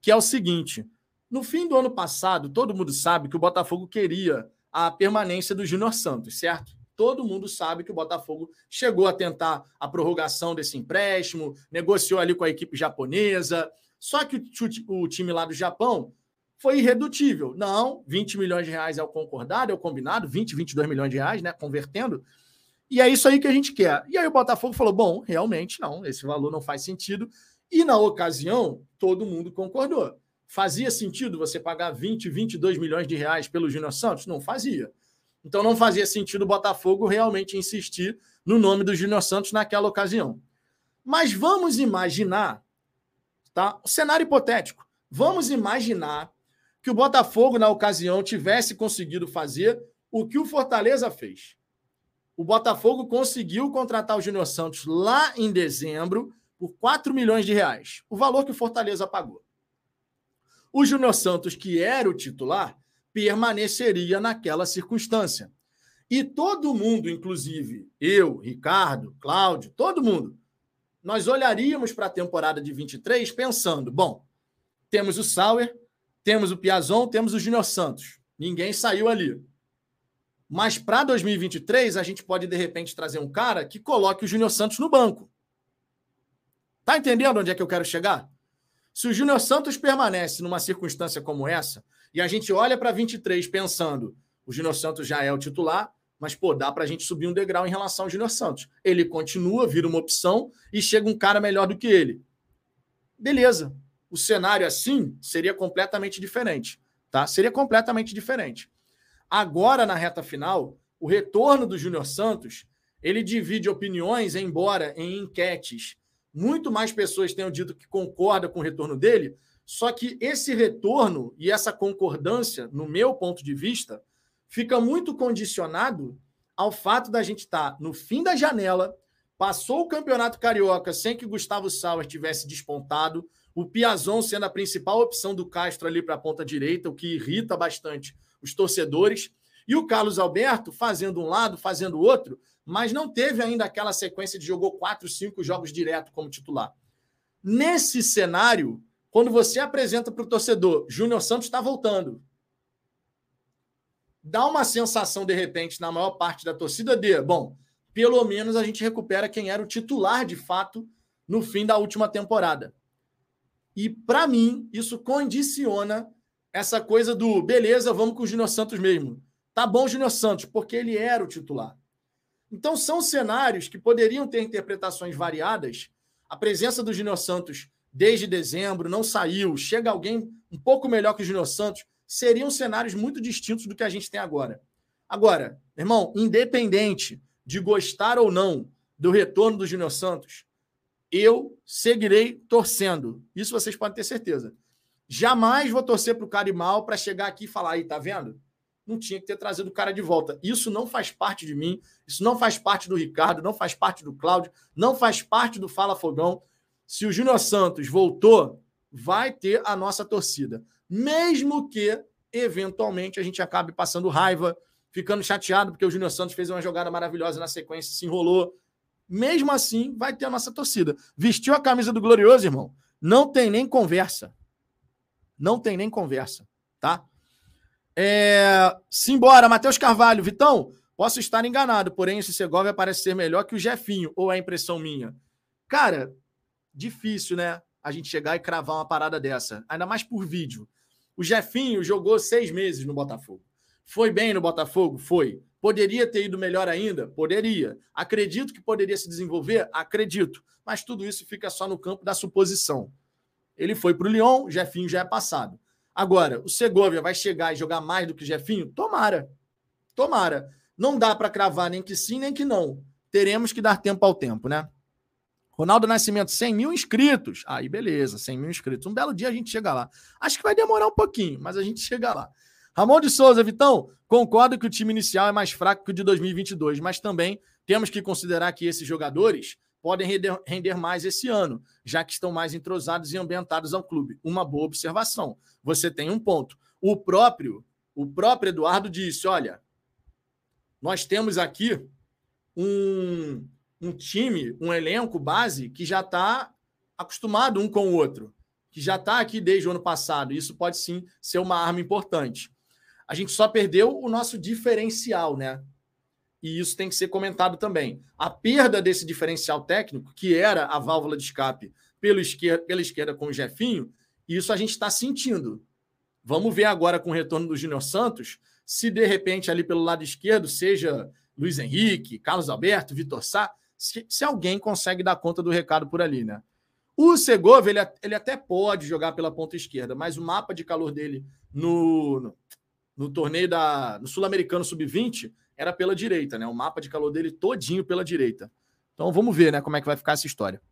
que é o seguinte: no fim do ano passado, todo mundo sabe que o Botafogo queria a permanência do Júnior Santos, certo? Todo mundo sabe que o Botafogo chegou a tentar a prorrogação desse empréstimo, negociou ali com a equipe japonesa. Só que o, time lá do Japão foi irredutível. Não, 20 milhões de reais é o concordado, é o combinado, 20, 22 milhões de reais, né? Convertendo. E é isso aí que a gente quer. E aí o Botafogo falou: bom, realmente não, esse valor não faz sentido. E na ocasião, todo mundo concordou. Fazia sentido você pagar 20, 22 milhões de reais pelo Júnior Santos? Não fazia. Então não fazia sentido o Botafogo realmente insistir no nome do Júnior Santos naquela ocasião. Mas vamos imaginar, tá? Um cenário hipotético. Vamos imaginar que o Botafogo, na ocasião, tivesse conseguido fazer o que o Fortaleza fez. O Botafogo conseguiu contratar o Júnior Santos lá em dezembro por 4 milhões de reais, o valor que o Fortaleza pagou. O Júnior Santos, que era o titular, permaneceria naquela circunstância. E todo mundo, inclusive eu, Ricardo, Cláudio, todo mundo, nós olharíamos para a temporada de 23 pensando: bom, temos o Sauer, temos o Piazon, temos o Júnior Santos. Ninguém saiu ali. Mas para 2023, a gente pode, de repente, trazer um cara que coloque o Júnior Santos no banco. Tá entendendo onde é que eu quero chegar? Se o Júnior Santos permanece numa circunstância como essa, e a gente olha para 23 pensando, o Júnior Santos já é o titular, mas, pô, dá para a gente subir um degrau em relação ao Júnior Santos. Ele continua, vira uma opção e chega um cara melhor do que ele. Beleza. O cenário assim seria completamente diferente, tá? Seria completamente diferente. Agora, na reta final, o retorno do Júnior Santos, ele divide opiniões, embora em enquetes muito mais pessoas tenham dito que concorda com o retorno dele, só que esse retorno e essa concordância, no meu ponto de vista, fica muito condicionado ao fato da gente estar no fim da janela, passou o Campeonato Carioca sem que Gustavo Sauer tivesse despontado, o Piazon sendo a principal opção do Castro ali para a ponta direita, o que irrita bastante os torcedores. E o Carlos Alberto fazendo um lado, fazendo outro, mas não teve ainda aquela sequência de jogou quatro, cinco jogos direto como titular. Nesse cenário, quando você apresenta para o torcedor, Júnior Santos está voltando, dá uma sensação, de repente, na maior parte da torcida de, bom, pelo menos a gente recupera quem era o titular de fato no fim da última temporada. E, para mim, isso condiciona essa coisa do beleza, vamos com o Júnior Santos mesmo. Tá bom, Júnior Santos, porque ele era o titular. Então, são cenários que poderiam ter interpretações variadas. A presença do Júnior Santos desde dezembro não saiu, chega alguém um pouco melhor que o Júnior Santos, seriam cenários muito distintos do que a gente tem agora. Agora, irmão, independente de gostar ou não do retorno do Júnior Santos, eu seguirei torcendo. Isso vocês podem ter certeza. Jamais vou torcer para o cara ir mal para chegar aqui e falar, aí, tá vendo? Não tinha que ter trazido o cara de volta. Isso não faz parte de mim, isso não faz parte do Ricardo, não faz parte do Cláudio, não faz parte do Fala Fogão. Se o Júnior Santos voltou, vai ter a nossa torcida. Mesmo que, eventualmente, a gente acabe passando raiva, ficando chateado, porque o Júnior Santos fez uma jogada maravilhosa na sequência, se enrolou. Mesmo assim, vai ter a nossa torcida. Vestiu a camisa do Glorioso, irmão? Não tem nem conversa. Não tem nem conversa, tá? É... Simbora, Matheus Carvalho. Vitão, posso estar enganado, porém esse Segovia parece ser melhor que o Jefinho, ou é impressão minha? Cara, difícil, né? A gente chegar e cravar uma parada dessa, ainda mais por vídeo. O Jefinho jogou seis meses no Botafogo. Foi bem no Botafogo? Foi. Poderia ter ido melhor ainda? Poderia. Acredito que poderia se desenvolver? Acredito. Mas tudo isso fica só no campo da suposição. Ele foi para o Lyon, Jefinho já é passado. Agora, o Segovia vai chegar e jogar mais do que Jefinho? Tomara. Tomara. Não dá para cravar nem que sim, nem que não. Teremos que dar tempo ao tempo, né? Ronaldo Nascimento, 100 mil inscritos. Aí, beleza, 100 mil inscritos. Um belo dia a gente chega lá. Acho que vai demorar um pouquinho, mas a gente chega lá. Ramon de Souza, Vitão, concordo que o time inicial é mais fraco que o de 2022, mas também temos que considerar que esses jogadores podem render, render mais esse ano, já que estão mais entrosados e ambientados ao clube. Uma boa observação. Você tem um ponto. O próprio, o próprio Eduardo disse: olha, nós temos aqui um, um time, um elenco base que já está acostumado um com o outro, que já está aqui desde o ano passado. Isso pode sim ser uma arma importante. A gente só perdeu o nosso diferencial, né? e isso tem que ser comentado também. A perda desse diferencial técnico, que era a válvula de escape pela esquerda, pela esquerda com o Jefinho, isso a gente está sentindo. Vamos ver agora com o retorno do Júnior Santos, se de repente ali pelo lado esquerdo, seja Luiz Henrique, Carlos Alberto, Vitor Sá, se, se, alguém consegue dar conta do recado por ali, né? O Segovia, ele, ele até pode jogar pela ponta esquerda, mas o mapa de calor dele no, no, no torneio da, no Sul-Americano Sub-20 era pela direita, né? O mapa de calor dele todinho pela direita. Então vamos ver, né, como é que vai ficar essa história.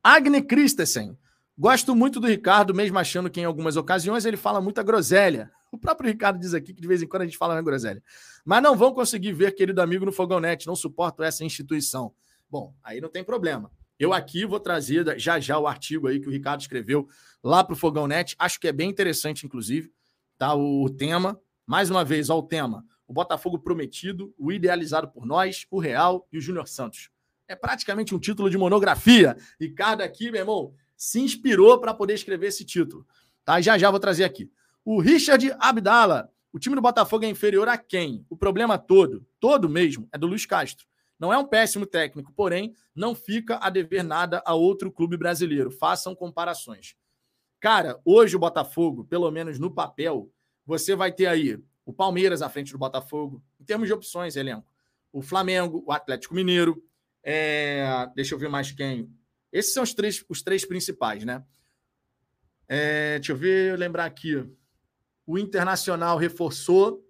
Agne Christensen. Gosto muito do Ricardo, mesmo achando que em algumas ocasiões ele fala muita groselha. O próprio Ricardo diz aqui que de vez em quando a gente fala na groselha. Mas não vão conseguir ver, querido amigo, no Fogão Net. Não suporto essa instituição. Bom, aí não tem problema. Eu aqui vou trazer já já o artigo aí que o Ricardo escreveu lá para o Fogão Net. Acho que é bem interessante, inclusive, tá? O, tema. Mais uma vez, ó, o tema. O Botafogo prometido, o idealizado por nós, o Real e o Júnior Santos. É praticamente um título de monografia. Ricardo aqui, meu irmão, se inspirou para poder escrever esse título. Tá? Já já vou trazer aqui. O Richard Abdala. O time do Botafogo é inferior a quem? O problema todo, todo mesmo, é do Luiz Castro. Não é um péssimo técnico, porém, não fica a dever nada a outro clube brasileiro. Façam comparações. Cara, hoje o Botafogo, pelo menos no papel, você vai ter aí o Palmeiras à frente do Botafogo, em termos de opções, elenco. O Flamengo, o Atlético Mineiro, é... deixa eu ver mais quem. Esses são os três, os três principais, né? É, deixa eu ver, lembrar aqui. O Internacional reforçou,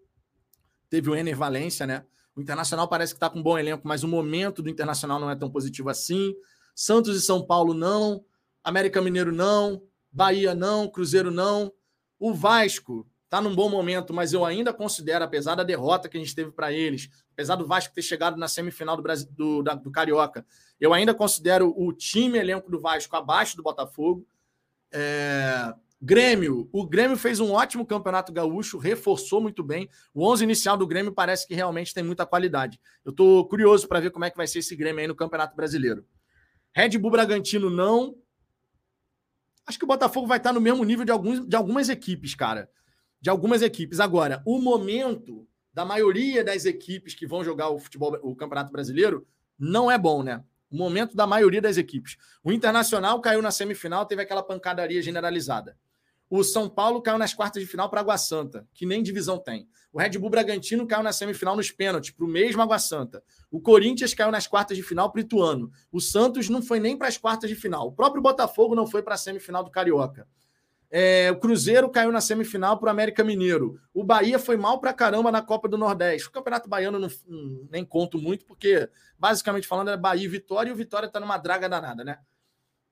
teve o Ener Valência, né? O Internacional parece que está com um bom elenco, mas o momento do Internacional não é tão positivo assim. Santos e São Paulo não. América Mineiro não. Bahia não. Cruzeiro não. O Vasco está num bom momento, mas eu ainda considero, apesar da derrota que a gente teve para eles, apesar do Vasco ter chegado na semifinal do, Brasil, do, da, do Carioca, eu ainda considero o time elenco do Vasco abaixo do Botafogo. É... Grêmio, o Grêmio fez um ótimo campeonato gaúcho, reforçou muito bem. O 11 inicial do Grêmio parece que realmente tem muita qualidade. Eu estou curioso para ver como é que vai ser esse Grêmio aí no Campeonato Brasileiro. Red Bull Bragantino não. Acho que o Botafogo vai estar no mesmo nível de, alguns, de algumas equipes, cara. De algumas equipes. Agora, o momento da maioria das equipes que vão jogar o futebol, o Campeonato Brasileiro, não é bom, né? O momento da maioria das equipes. O Internacional caiu na semifinal, teve aquela pancadaria generalizada. O São Paulo caiu nas quartas de final para Água Santa, que nem divisão tem. O Red Bull Bragantino caiu na semifinal nos pênaltis para o mesmo Água Santa. O Corinthians caiu nas quartas de final para o Ituano. O Santos não foi nem para as quartas de final. O próprio Botafogo não foi para a semifinal do Carioca. É, o Cruzeiro caiu na semifinal para o América Mineiro. O Bahia foi mal para caramba na Copa do Nordeste. O Campeonato Baiano não, não, nem conto muito, porque, basicamente falando, é Bahia e Vitória, e o Vitória está numa draga danada, né?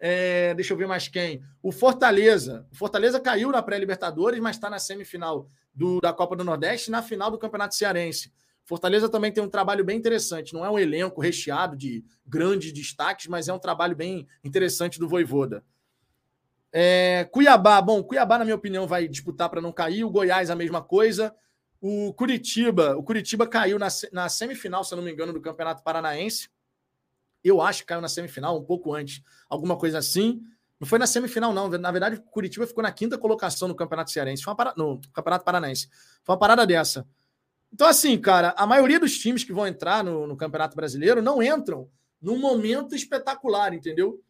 É, deixa eu ver mais quem. O Fortaleza. O Fortaleza caiu na pré-Libertadores, mas está na semifinal do, da Copa do Nordeste na final do Campeonato Cearense. Fortaleza também tem um trabalho bem interessante. Não é um elenco recheado de grandes destaques, mas é um trabalho bem interessante do Voivoda. É, Cuiabá, bom, Cuiabá, na minha opinião, vai disputar para não cair. O Goiás, a mesma coisa. O Curitiba, o Curitiba caiu na, na semifinal, se eu não me engano, do Campeonato Paranaense. Eu acho que caiu na semifinal, um pouco antes, alguma coisa assim. Não foi na semifinal, não. Na verdade, Curitiba ficou na quinta colocação no Campeonato Cearense, foi no Campeonato Paranaense. Foi uma parada dessa. Então, assim, cara, a maioria dos times que vão entrar no, no Campeonato Brasileiro não entram num momento espetacular, entendeu?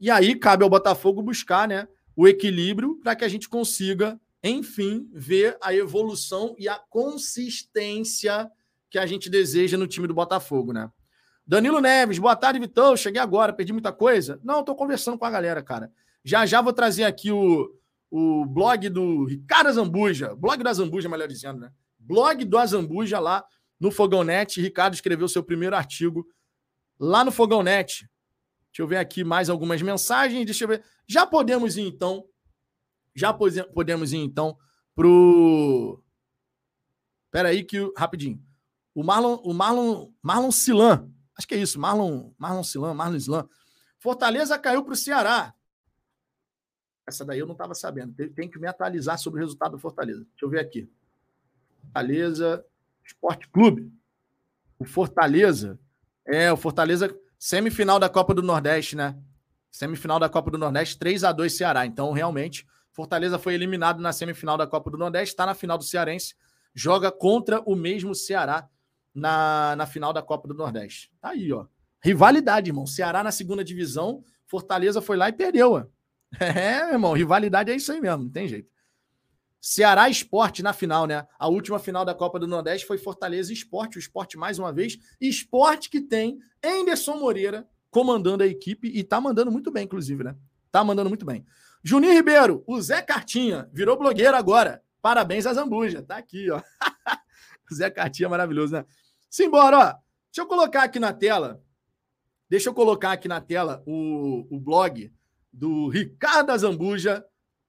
E aí cabe ao Botafogo buscar né, o equilíbrio para que a gente consiga, enfim, ver a evolução e a consistência que a gente deseja no time do Botafogo, né? Danilo Neves, boa tarde, Vitão. Cheguei agora, perdi muita coisa. Não, estou conversando com a galera, cara. Já já vou trazer aqui o, o blog do Ricardo Zambuja, blog da Zambuja, melhor dizendo, né? Blog do Azambuja lá no Fogão Net. Ricardo escreveu seu primeiro artigo lá no Fogão Net. Deixa eu ver aqui mais algumas mensagens. Deixa eu ver. Já podemos ir então. Já podemos ir então pro. Espera aí que rapidinho. O Marlon, o Marlon, Marlon Silan. Acho que é isso. Marlon, Marlon Silan, Marlon Silan. Fortaleza caiu para o Ceará. Essa daí eu não estava sabendo. Tem que me atualizar sobre o resultado do Fortaleza. Deixa eu ver aqui. Fortaleza Esporte Clube. O Fortaleza. É, o Fortaleza Semifinal da Copa do Nordeste, né? Semifinal da Copa do Nordeste, 3 a 2 Ceará. Então, realmente, Fortaleza foi eliminado na semifinal da Copa do Nordeste, está na final do Cearense, joga contra o mesmo Ceará na, na final da Copa do Nordeste. Tá aí, ó. Rivalidade, irmão. Ceará na segunda divisão, Fortaleza foi lá e perdeu, ó. É, irmão, rivalidade é isso aí mesmo, não tem jeito. Ceará Esporte na final, né? A última final da Copa do Nordeste foi Fortaleza Esporte, o esporte mais uma vez. Esporte que tem Anderson Moreira comandando a equipe e tá mandando muito bem, inclusive, né? Tá mandando muito bem. Juninho Ribeiro, o Zé Cartinha, virou blogueiro agora. Parabéns a Zambuja, tá aqui, ó. Zé Cartinha maravilhoso, né? Simbora, ó. Deixa eu colocar aqui na tela. Deixa eu colocar aqui na tela o, o blog do Ricardo Zambuja,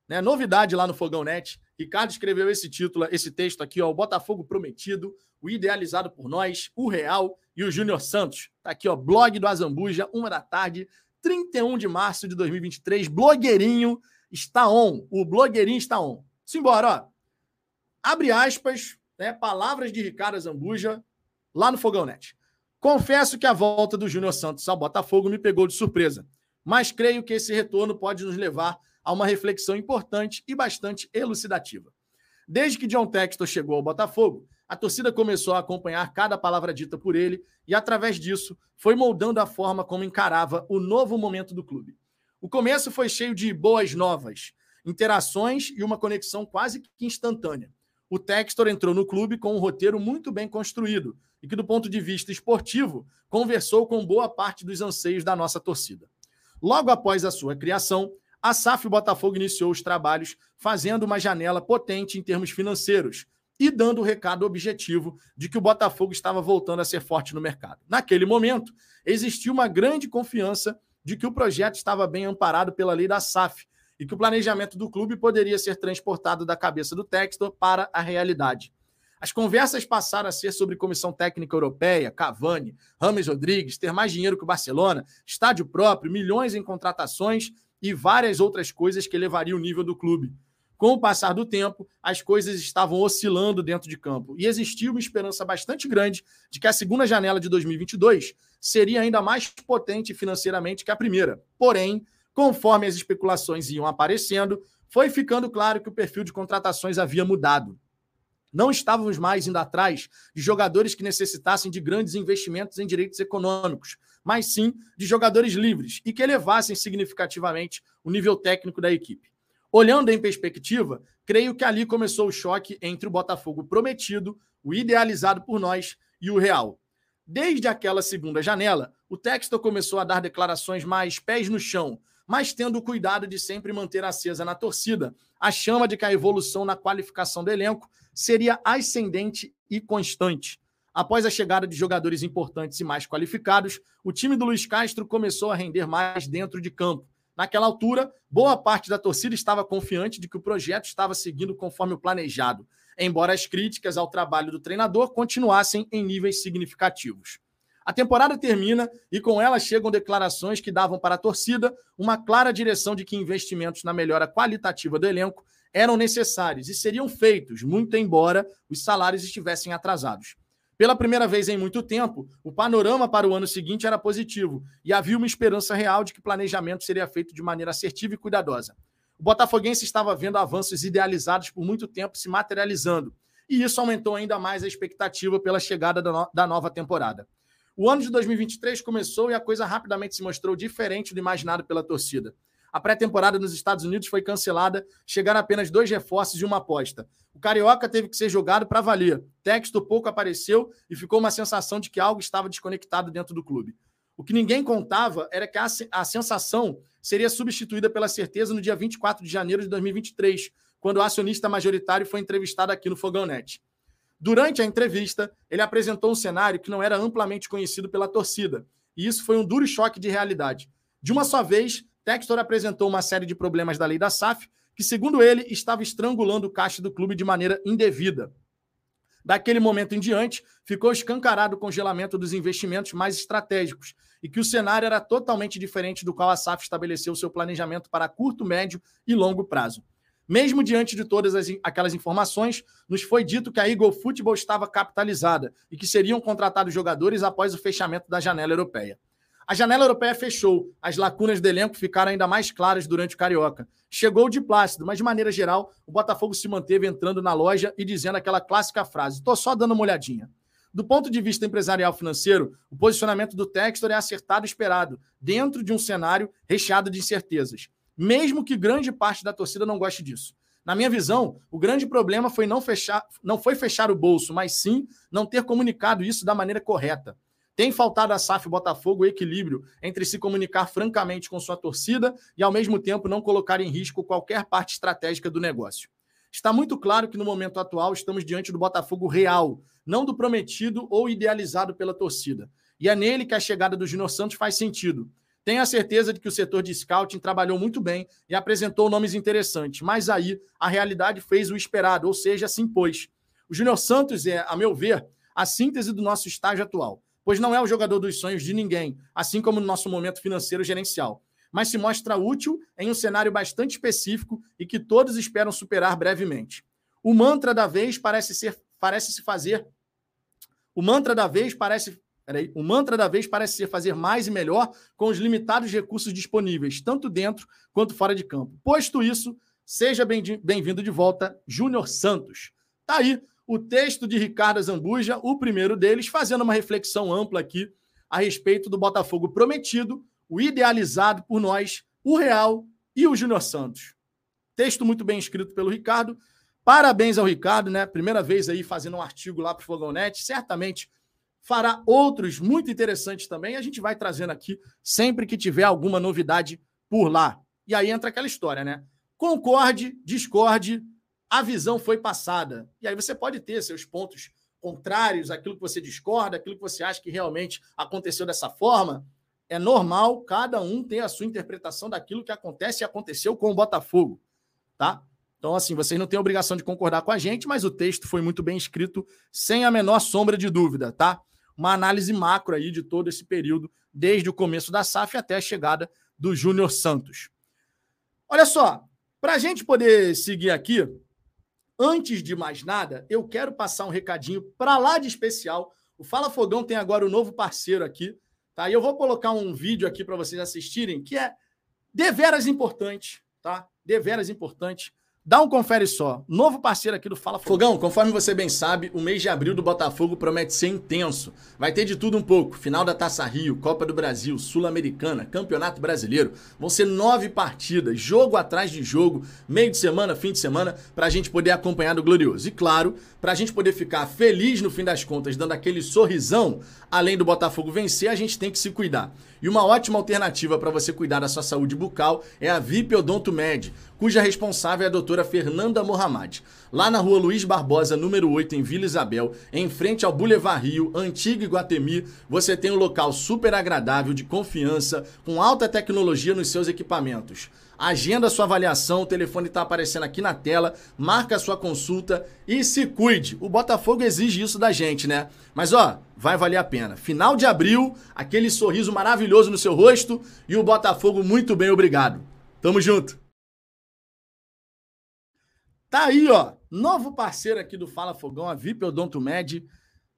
né? Novidade lá no Fogão Net. Ricardo escreveu esse título, esse texto aqui, ó, o Botafogo Prometido, o idealizado por nós, o Real e o Júnior Santos. Tá aqui, ó, blog do Azambuja, uma da tarde, 31 de março de 2023. Blogueirinho está on. O blogueirinho está on. Simbora, ó. Abre aspas, né, palavras de Ricardo Azambuja lá no Fogão Net. Confesso que a volta do Júnior Santos ao Botafogo me pegou de surpresa, mas creio que esse retorno pode nos levar a uma reflexão importante e bastante elucidativa. Desde que John Textor chegou ao Botafogo, a torcida começou a acompanhar cada palavra dita por ele e, através disso, foi moldando a forma como encarava o novo momento do clube. O começo foi cheio de boas novas, interações e uma conexão quase que instantânea. O Textor entrou no clube com um roteiro muito bem construído e que, do ponto de vista esportivo, conversou com boa parte dos anseios da nossa torcida. Logo após a sua criação, a SAF Botafogo iniciou os trabalhos fazendo uma janela potente em termos financeiros e dando o recado objetivo de que o Botafogo estava voltando a ser forte no mercado. Naquele momento, existia uma grande confiança de que o projeto estava bem amparado pela lei da SAF e que o planejamento do clube poderia ser transportado da cabeça do Textor para a realidade. As conversas passaram a ser sobre comissão técnica europeia, Cavani, Rames Rodrigues, ter mais dinheiro que o Barcelona, estádio próprio, milhões em contratações e várias outras coisas que elevariam o nível do clube. Com o passar do tempo, as coisas estavam oscilando dentro de campo e existia uma esperança bastante grande de que a segunda janela de 2022 seria ainda mais potente financeiramente que a primeira. Porém, conforme as especulações iam aparecendo, foi ficando claro que o perfil de contratações havia mudado. Não estávamos mais indo atrás de jogadores que necessitassem de grandes investimentos em direitos econômicos, mas sim de jogadores livres e que elevassem significativamente o nível técnico da equipe. Olhando em perspectiva, creio que ali começou o choque entre o Botafogo prometido, o idealizado por nós, e o real. Desde aquela segunda janela, o Textor começou a dar declarações mais pés no chão, mas tendo o cuidado de sempre manter acesa na torcida a chama de que a evolução na qualificação do elenco seria ascendente e constante. Após a chegada de jogadores importantes e mais qualificados, o time do Luiz Castro começou a render mais dentro de campo. Naquela altura, boa parte da torcida estava confiante de que o projeto estava seguindo conforme o planejado, embora as críticas ao trabalho do treinador continuassem em níveis significativos. A temporada termina e com ela chegam declarações que davam para a torcida uma clara direção de que investimentos na melhora qualitativa do elenco eram necessários e seriam feitos, muito embora os salários estivessem atrasados. Pela primeira vez em muito tempo, o panorama para o ano seguinte era positivo e havia uma esperança real de que o planejamento seria feito de maneira assertiva e cuidadosa. O Botafoguense estava vendo avanços idealizados por muito tempo se materializando, e isso aumentou ainda mais a expectativa pela chegada da, no da nova temporada. O ano de 2023 começou e a coisa rapidamente se mostrou diferente do imaginado pela torcida. A pré-temporada nos Estados Unidos foi cancelada, chegaram apenas dois reforços e uma aposta. O Carioca teve que ser jogado para valer. Texto pouco apareceu e ficou uma sensação de que algo estava desconectado dentro do clube. O que ninguém contava era que a, sensação seria substituída pela certeza no dia 24 de janeiro de 2023, quando o acionista majoritário foi entrevistado aqui no Fogão Net. Durante a entrevista, ele apresentou um cenário que não era amplamente conhecido pela torcida, e isso foi um duro choque de realidade. De uma só vez, Textor apresentou uma série de problemas da lei da SAF, que, segundo ele, estava estrangulando o caixa do clube de maneira indevida. Daquele momento em diante, ficou escancarado o congelamento dos investimentos mais estratégicos e que o cenário era totalmente diferente do qual a SAF estabeleceu seu planejamento para curto, médio e longo prazo. Mesmo diante de todas as, aquelas informações, nos foi dito que a Eagle Football estava capitalizada e que seriam contratados jogadores após o fechamento da janela europeia. A janela europeia fechou, as lacunas do elenco ficaram ainda mais claras durante o Carioca. Chegou de Plácido, mas de maneira geral, o Botafogo se manteve entrando na loja e dizendo aquela clássica frase: estou só dando uma olhadinha. Do ponto de vista empresarial financeiro, o posicionamento do Textor é acertado e esperado, dentro de um cenário recheado de incertezas. Mesmo que grande parte da torcida não goste disso. Na minha visão, o grande problema foi não fechar, não foi fechar o bolso, mas sim não ter comunicado isso da maneira correta. Tem faltado a SAF Botafogo o equilíbrio entre se comunicar francamente com sua torcida e, ao mesmo tempo, não colocar em risco qualquer parte estratégica do negócio. Está muito claro que, no momento atual, estamos diante do Botafogo real, não do prometido ou idealizado pela torcida. E é nele que a chegada do Júnior Santos faz sentido. Tenho a certeza de que o setor de scouting trabalhou muito bem e apresentou nomes interessantes, mas aí a realidade fez o esperado, ou seja, se impôs. O Júnior Santos é, a meu ver, a síntese do nosso estágio atual pois não é o jogador dos sonhos de ninguém, assim como no nosso momento financeiro gerencial, mas se mostra útil em um cenário bastante específico e que todos esperam superar brevemente. O mantra da vez parece ser parece se fazer o mantra da vez parece Peraí, o mantra da vez parece ser fazer mais e melhor com os limitados recursos disponíveis, tanto dentro quanto fora de campo. Posto isso, seja bem-vindo de volta, Júnior Santos. Tá aí o texto de Ricardo Zambuja, o primeiro deles, fazendo uma reflexão ampla aqui a respeito do Botafogo prometido, o idealizado por nós, o Real e o Júnior Santos. Texto muito bem escrito pelo Ricardo. Parabéns ao Ricardo, né? Primeira vez aí fazendo um artigo lá para o Fogãonet. Certamente fará outros muito interessantes também. A gente vai trazendo aqui sempre que tiver alguma novidade por lá. E aí entra aquela história, né? Concorde, discorde, a visão foi passada. E aí você pode ter seus pontos contrários, aquilo que você discorda, aquilo que você acha que realmente aconteceu dessa forma. É normal cada um ter a sua interpretação daquilo que acontece e aconteceu com o Botafogo, tá? Então, assim, vocês não têm obrigação de concordar com a gente, mas o texto foi muito bem escrito, sem a menor sombra de dúvida, tá? Uma análise macro aí de todo esse período, desde o começo da SAF até a chegada do Júnior Santos. Olha só, para a gente poder seguir aqui, Antes de mais nada, eu quero passar um recadinho para lá de especial. O Fala Fogão tem agora um novo parceiro aqui, tá? E eu vou colocar um vídeo aqui para vocês assistirem que é deveras importante, tá? Deveras importante Dá um confere só. Novo parceiro aqui do Fala Fogão. Conforme você bem sabe, o mês de abril do Botafogo promete ser intenso. Vai ter de tudo um pouco. Final da Taça Rio, Copa do Brasil, Sul-Americana, Campeonato Brasileiro. Vão ser nove partidas, jogo atrás de jogo, meio de semana, fim de semana, para a gente poder acompanhar do Glorioso. E claro, para a gente poder ficar feliz no fim das contas, dando aquele sorrisão, além do Botafogo vencer, a gente tem que se cuidar. E uma ótima alternativa para você cuidar da sua saúde bucal é a VIP Odonto Med, cuja responsável é a doutora Fernanda Mohamed. Lá na rua Luiz Barbosa, número 8, em Vila Isabel, em frente ao Boulevard Rio, antigo Iguatemi, você tem um local super agradável, de confiança, com alta tecnologia nos seus equipamentos. Agenda sua avaliação, o telefone está aparecendo aqui na tela, marca a sua consulta e se cuide. O Botafogo exige isso da gente, né? Mas ó, vai valer a pena. Final de abril, aquele sorriso maravilhoso no seu rosto e o Botafogo muito bem, obrigado. Tamo junto. Tá aí, ó, novo parceiro aqui do Fala Fogão, a VIP Odonto Med.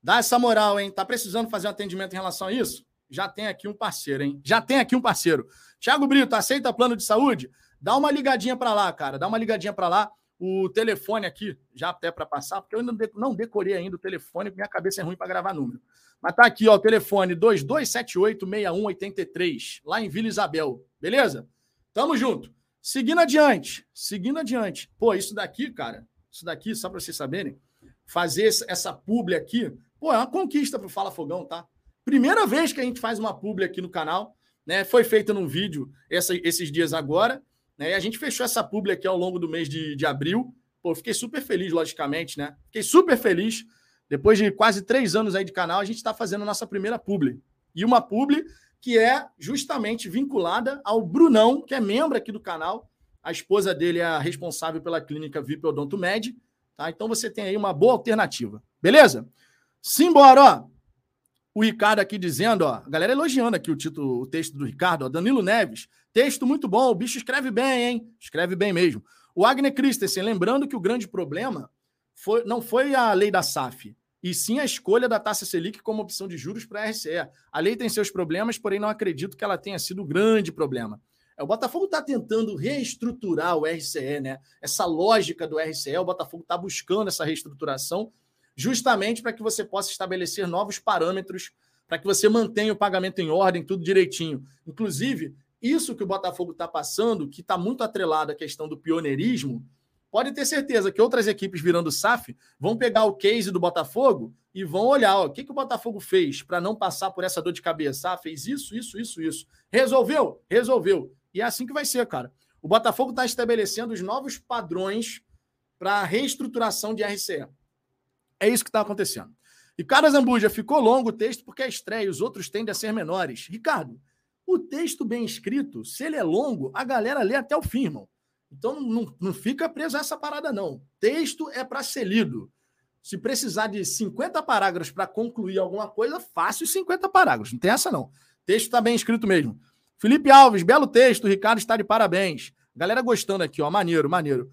Dá essa moral, hein? Tá precisando fazer um atendimento em relação a isso? Já tem aqui um parceiro, hein? Já tem aqui um parceiro. Tiago Brito, aceita plano de saúde? Dá uma ligadinha para lá, cara. Dá uma ligadinha para lá. O telefone aqui, já até para passar, porque eu ainda não decorei ainda o telefone, minha cabeça é ruim para gravar número. Mas tá aqui, ó, o telefone 2278-6183, lá em Vila Isabel. Beleza? Tamo junto. Seguindo adiante, seguindo adiante. Pô, isso daqui, cara, isso daqui, só para vocês saberem, fazer essa publi aqui, pô, é uma conquista pro Fala Fogão, tá? Primeira vez que a gente faz uma publi aqui no canal né? Foi feita num vídeo essa, esses dias agora, né? E a gente fechou essa publi aqui ao longo do mês de, de abril. Pô, fiquei super feliz, logicamente, né? Fiquei super feliz. Depois de quase três anos aí de canal, a gente está fazendo a nossa primeira publi. E uma publi que é justamente vinculada ao Brunão, que é membro aqui do canal. A esposa dele é a responsável pela clínica VIP Odonto Med. Tá? Então você tem aí uma boa alternativa. Beleza? Simbora, ó o Ricardo aqui dizendo, ó, a galera elogiando aqui o título, o texto do Ricardo, ó, Danilo Neves, texto muito bom, o bicho escreve bem, hein? Escreve bem mesmo. O Agner Christensen, lembrando que o grande problema foi, não foi a lei da SAF, e sim a escolha da taxa Selic como opção de juros para a RCE. A lei tem seus problemas, porém não acredito que ela tenha sido o grande problema. É, o Botafogo está tentando reestruturar o RCE, né? Essa lógica do RCE, o Botafogo está buscando essa reestruturação justamente para que você possa estabelecer novos parâmetros, para que você mantenha o pagamento em ordem, tudo direitinho. Inclusive, isso que o Botafogo está passando, que está muito atrelado à questão do pioneirismo, pode ter certeza que outras equipes virando SAF vão pegar o case do Botafogo e vão olhar ó, o que, que o Botafogo fez para não passar por essa dor de cabeça. Ah, fez isso, isso, isso, isso. Resolveu? Resolveu. E é assim que vai ser, cara. O Botafogo está estabelecendo os novos padrões para reestruturação de RCE. É isso que está acontecendo. Ricardo Zambuja, ficou longo o texto porque é estreia e os outros tendem a ser menores. Ricardo, o texto bem escrito, se ele é longo, a galera lê até o fim, irmão. Então não, não fica preso a essa parada, não. Texto é para ser lido. Se precisar de 50 parágrafos para concluir alguma coisa, fácil 50 parágrafos. Não tem essa, não. Texto está bem escrito mesmo. Felipe Alves, belo texto. O Ricardo está de parabéns. Galera gostando aqui, ó. Maneiro, maneiro.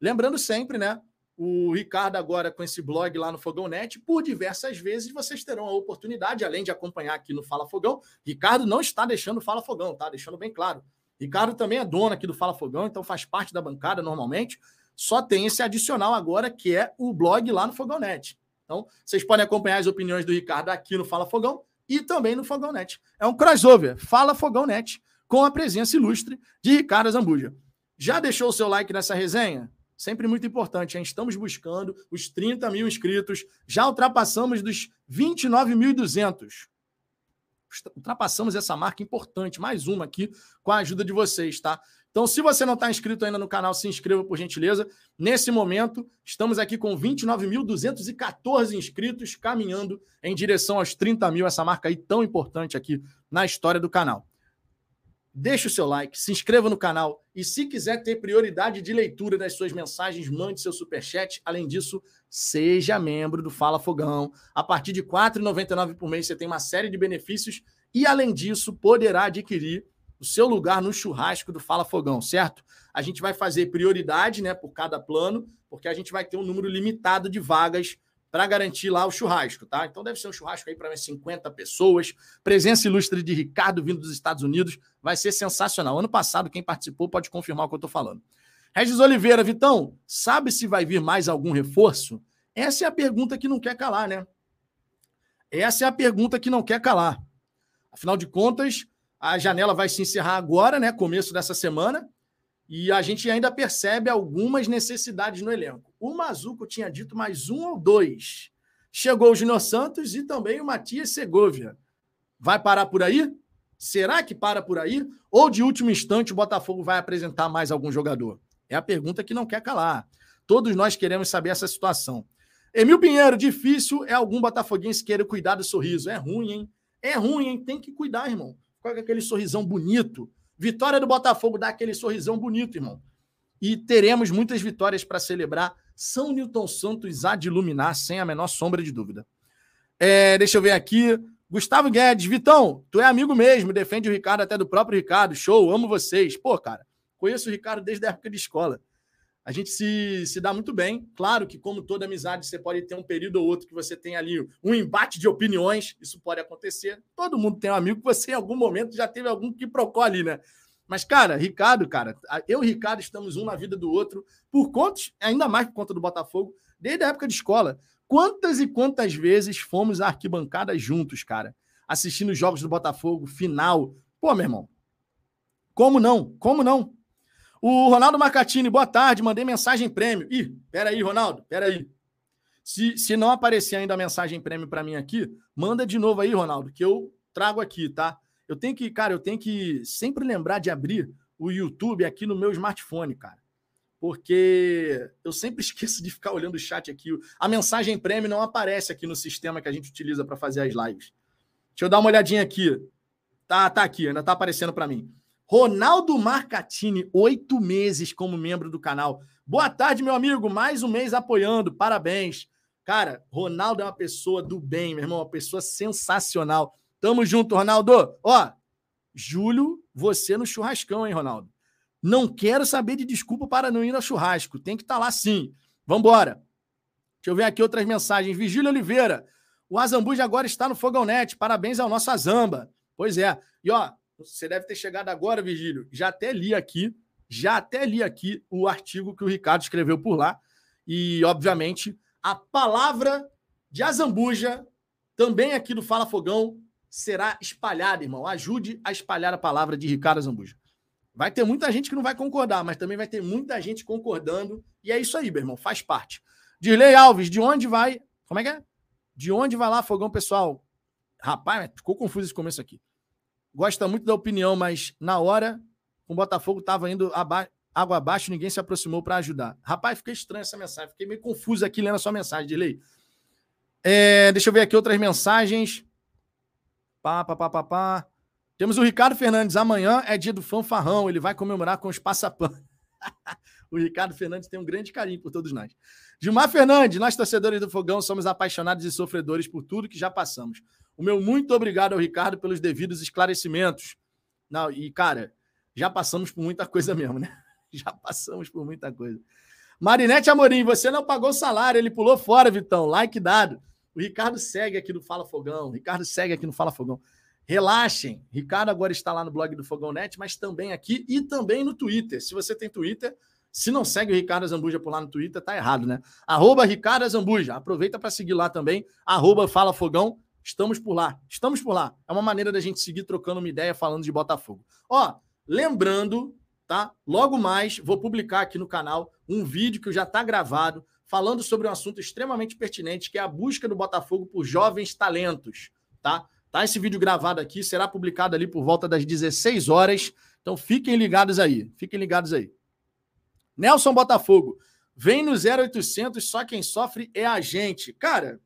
Lembrando sempre, né? O Ricardo agora com esse blog lá no Fogão Net, por diversas vezes vocês terão a oportunidade, além de acompanhar aqui no Fala Fogão. Ricardo não está deixando Fala Fogão, tá? Deixando bem claro. Ricardo também é dono aqui do Fala Fogão, então faz parte da bancada normalmente. Só tem esse adicional agora, que é o blog lá no Fogão Net. Então, vocês podem acompanhar as opiniões do Ricardo aqui no Fala Fogão e também no Fogão Net. É um crossover, Fala Fogão Net, com a presença ilustre de Ricardo Zambuja. Já deixou o seu like nessa resenha? sempre muito importante, hein? Estamos buscando os 30 mil inscritos, já ultrapassamos dos 29.200. Ultrapassamos essa marca importante, mais uma aqui, com a ajuda de vocês, tá? Então, se você não está inscrito ainda no canal, se inscreva por gentileza. Nesse momento, estamos aqui com 29.214 inscritos, caminhando em direção aos 30 mil, essa marca aí tão importante aqui na história do canal deixe o seu like, se inscreva no canal e se quiser ter prioridade de leitura das suas mensagens, mande seu superchat. Além disso, seja membro do Fala Fogão. A partir de R$ 4,99 por mês você tem uma série de benefícios e, além disso, poderá adquirir o seu lugar no churrasco do Fala Fogão, certo? A gente vai fazer prioridade né, por cada plano, porque a gente vai ter um número limitado de vagas para garantir lá o churrasco, tá? Então deve ser um churrasco aí para umas 50 pessoas. Presença ilustre de Ricardo vindo dos Estados Unidos. Vai ser sensacional. Ano passado, quem participou pode confirmar o que eu estou falando. Regis Oliveira, Vitão, sabe se vai vir mais algum reforço? Essa é a pergunta que não quer calar, né? Essa é a pergunta que não quer calar. Afinal de contas, a janela vai se encerrar agora, né? Começo dessa semana. E a gente ainda percebe algumas necessidades no elenco. O Mazuco tinha dito mais um ou dois. Chegou o Júnior Santos e também o Matias Segovia. Vai parar por aí? Será que para por aí? Ou de último instante o Botafogo vai apresentar mais algum jogador? É a pergunta que não quer calar. Todos nós queremos saber essa situação. Emil Pinheiro, difícil é algum botafoguense querer cuidar do sorriso. É ruim, hein? É ruim, hein? Tem que cuidar, irmão. Com aquele sorrisão bonito Vitória do Botafogo dá aquele sorrisão bonito, irmão. E teremos muitas vitórias para celebrar. São Newton Santos há de iluminar, sem a menor sombra de dúvida. É, deixa eu ver aqui. Gustavo Guedes, Vitão, tu é amigo mesmo, defende o Ricardo até do próprio Ricardo. Show, amo vocês. Pô, cara, conheço o Ricardo desde a época de escola a gente se, se dá muito bem. Claro que, como toda amizade, você pode ter um período ou outro que você tem ali um embate de opiniões, isso pode acontecer. Todo mundo tem um amigo que você, em algum momento, já teve algum que procó ali, né? Mas, cara, Ricardo, cara, eu e Ricardo estamos um na vida do outro, por contas, ainda mais por conta do Botafogo, desde a época de escola. Quantas e quantas vezes fomos à arquibancada juntos, cara, assistindo os jogos do Botafogo, final. Pô, meu irmão, como não? Como não? O Ronaldo Marcatini, boa tarde, mandei mensagem prêmio. Ih, peraí, Ronaldo, peraí. Se, se não aparecer ainda a mensagem prêmio para mim aqui, manda de novo aí, Ronaldo, que eu trago aqui, tá? Eu tenho que, cara, eu tenho que sempre lembrar de abrir o YouTube aqui no meu smartphone, cara. Porque eu sempre esqueço de ficar olhando o chat aqui. A mensagem prêmio não aparece aqui no sistema que a gente utiliza para fazer as lives. Deixa eu dar uma olhadinha aqui. Tá, tá aqui, ainda tá aparecendo para mim. Ronaldo Marcatini, oito meses como membro do canal. Boa tarde, meu amigo. Mais um mês apoiando. Parabéns. Cara, Ronaldo é uma pessoa do bem, meu irmão. Uma pessoa sensacional. Tamo junto, Ronaldo. Ó, Júlio, você no churrascão, hein, Ronaldo? Não quero saber de desculpa para não ir ao churrasco. Tem que estar tá lá sim. Vambora. Deixa eu ver aqui outras mensagens. Vigílio Oliveira. O Azambuja agora está no Fogão Net. Parabéns ao nosso Azamba. Pois é. E ó, você deve ter chegado agora, Vigílio. Já até li aqui, já até li aqui o artigo que o Ricardo escreveu por lá. E, obviamente, a palavra de Azambuja, também aqui do Fala Fogão, será espalhada, irmão. Ajude a espalhar a palavra de Ricardo Azambuja. Vai ter muita gente que não vai concordar, mas também vai ter muita gente concordando. E é isso aí, meu irmão, faz parte. Dirley Alves, de onde vai. Como é que é? De onde vai lá, fogão pessoal? Rapaz, ficou confuso esse começo aqui. Gosta muito da opinião, mas na hora, o Botafogo estava indo aba água abaixo, ninguém se aproximou para ajudar. Rapaz, fiquei estranha essa mensagem. Fiquei meio confuso aqui lendo a sua mensagem, Dirley. É, deixa eu ver aqui outras mensagens. Pá, pá, pá, pá, pá. Temos o Ricardo Fernandes. Amanhã é dia do fanfarrão. Ele vai comemorar com os passapanos. o Ricardo Fernandes tem um grande carinho por todos nós. Gilmar Fernandes, nós torcedores do Fogão somos apaixonados e sofredores por tudo que já passamos. O meu muito obrigado ao Ricardo pelos devidos esclarecimentos. Não, e cara, já passamos por muita coisa mesmo, né? Já passamos por muita coisa. Marinete Amorim, você não pagou o salário, ele pulou fora, Vitão. Like dado. O Ricardo segue aqui no Fala Fogão. O Ricardo segue aqui no Fala Fogão. Relaxem. Ricardo agora está lá no blog do Fogão Net, mas também aqui e também no Twitter. Se você tem Twitter, se não segue o Ricardo Zambuja por lá no Twitter, tá errado, né? Arroba Ricardo Zambuja. Aproveita para seguir lá também. Arroba Fala Fogão. Estamos por lá. Estamos por lá. É uma maneira da gente seguir trocando uma ideia falando de Botafogo. Ó, lembrando, tá? Logo mais vou publicar aqui no canal um vídeo que já está gravado falando sobre um assunto extremamente pertinente, que é a busca do Botafogo por jovens talentos, tá? Tá esse vídeo gravado aqui, será publicado ali por volta das 16 horas. Então fiquem ligados aí, fiquem ligados aí. Nelson Botafogo, vem no 0800, só quem sofre é a gente. Cara,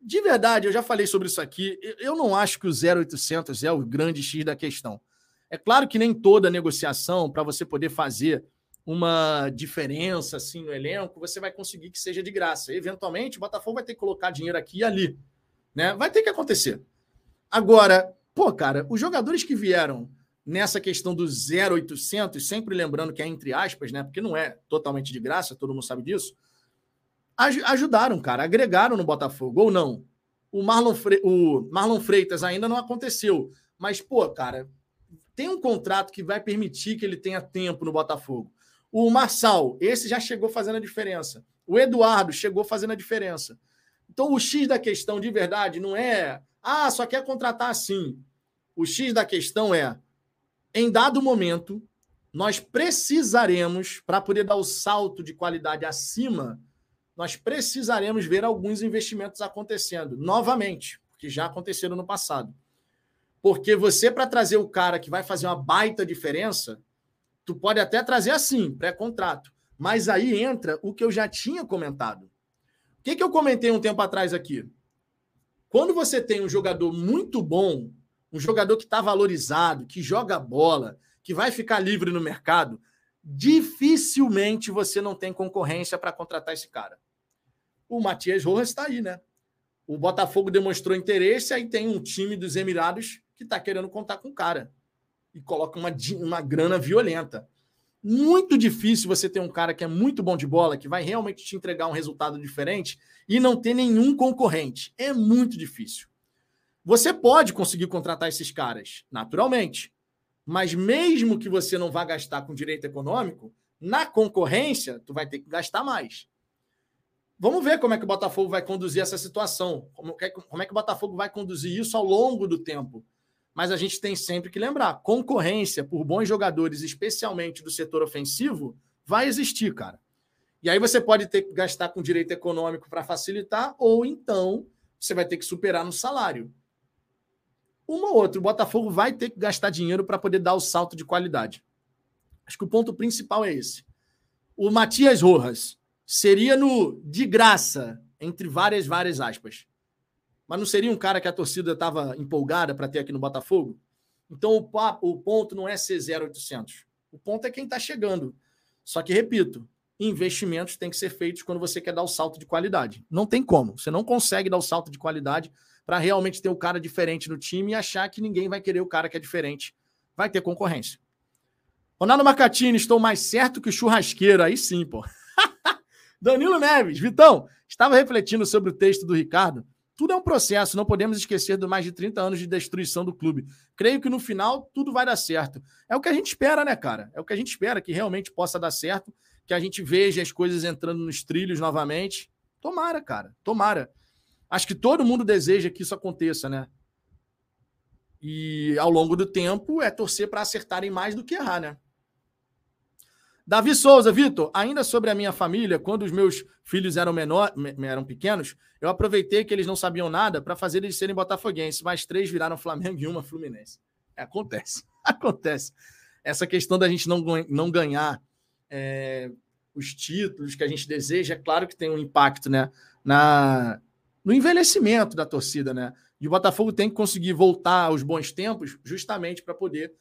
de verdade, eu já falei sobre isso aqui, eu não acho que o 0800 é o grande X da questão. É claro que nem toda negociação, para você poder fazer uma diferença assim no elenco, você vai conseguir que seja de graça. Eventualmente, o Botafogo vai ter que colocar dinheiro aqui e ali. Né? Vai ter que acontecer. Agora, pô, cara, os jogadores que vieram nessa questão do 0800, sempre lembrando que é entre aspas, né? Porque não é totalmente de graça, todo mundo sabe disso. Ajudaram, cara, agregaram no Botafogo, ou não. O Marlon, Fre... o Marlon Freitas ainda não aconteceu. Mas, pô, cara, tem um contrato que vai permitir que ele tenha tempo no Botafogo. O Marçal, esse já chegou fazendo a diferença. O Eduardo chegou fazendo a diferença. Então, o X da questão de verdade não é, ah, só quer contratar assim. O X da questão é, em dado momento, nós precisaremos, para poder dar o salto de qualidade acima, nós precisaremos ver alguns investimentos acontecendo novamente, porque já aconteceram no passado. Porque você, para trazer o cara que vai fazer uma baita diferença, Tu pode até trazer assim, pré-contrato. Mas aí entra o que eu já tinha comentado. O que, que eu comentei um tempo atrás aqui? Quando você tem um jogador muito bom, um jogador que está valorizado, que joga bola, que vai ficar livre no mercado, dificilmente você não tem concorrência para contratar esse cara. O Matias Rojas está aí, né? O Botafogo demonstrou interesse, aí tem um time dos Emirados que está querendo contar com o cara e coloca uma, uma grana violenta. Muito difícil você ter um cara que é muito bom de bola, que vai realmente te entregar um resultado diferente e não ter nenhum concorrente. É muito difícil. Você pode conseguir contratar esses caras, naturalmente. Mas mesmo que você não vá gastar com direito econômico, na concorrência, tu vai ter que gastar mais. Vamos ver como é que o Botafogo vai conduzir essa situação. Como é, como é que o Botafogo vai conduzir isso ao longo do tempo mas a gente tem sempre que lembrar: concorrência por bons jogadores, especialmente do setor ofensivo, vai existir, cara. E aí você pode ter que gastar com direito econômico para facilitar, ou então você vai ter que superar no salário. Uma ou outra, o Botafogo vai ter que gastar dinheiro para poder dar o salto de qualidade. Acho que o ponto principal é esse. O Matias Rojas seria no de graça, entre várias, várias aspas. Mas não seria um cara que a torcida estava empolgada para ter aqui no Botafogo? Então o, o ponto não é ser 0800. O ponto é quem está chegando. Só que, repito, investimentos têm que ser feitos quando você quer dar o salto de qualidade. Não tem como. Você não consegue dar o salto de qualidade para realmente ter o um cara diferente no time e achar que ninguém vai querer o cara que é diferente. Vai ter concorrência. Ronaldo Marcatini, estou mais certo que o churrasqueiro. Aí sim, pô. Danilo Neves, Vitão, estava refletindo sobre o texto do Ricardo tudo é um processo, não podemos esquecer de mais de 30 anos de destruição do clube. Creio que no final tudo vai dar certo. É o que a gente espera, né, cara? É o que a gente espera que realmente possa dar certo, que a gente veja as coisas entrando nos trilhos novamente. Tomara, cara, tomara. Acho que todo mundo deseja que isso aconteça, né? E ao longo do tempo é torcer para acertarem mais do que errar, né? Davi Souza, Vitor, ainda sobre a minha família, quando os meus filhos eram menor, eram pequenos, eu aproveitei que eles não sabiam nada para fazer eles serem botafoguenses, mas três viraram Flamengo e uma Fluminense. É, acontece, acontece. Essa questão da gente não, não ganhar é, os títulos que a gente deseja, é claro que tem um impacto, né? Na, no envelhecimento da torcida, né? E o Botafogo tem que conseguir voltar aos bons tempos justamente para poder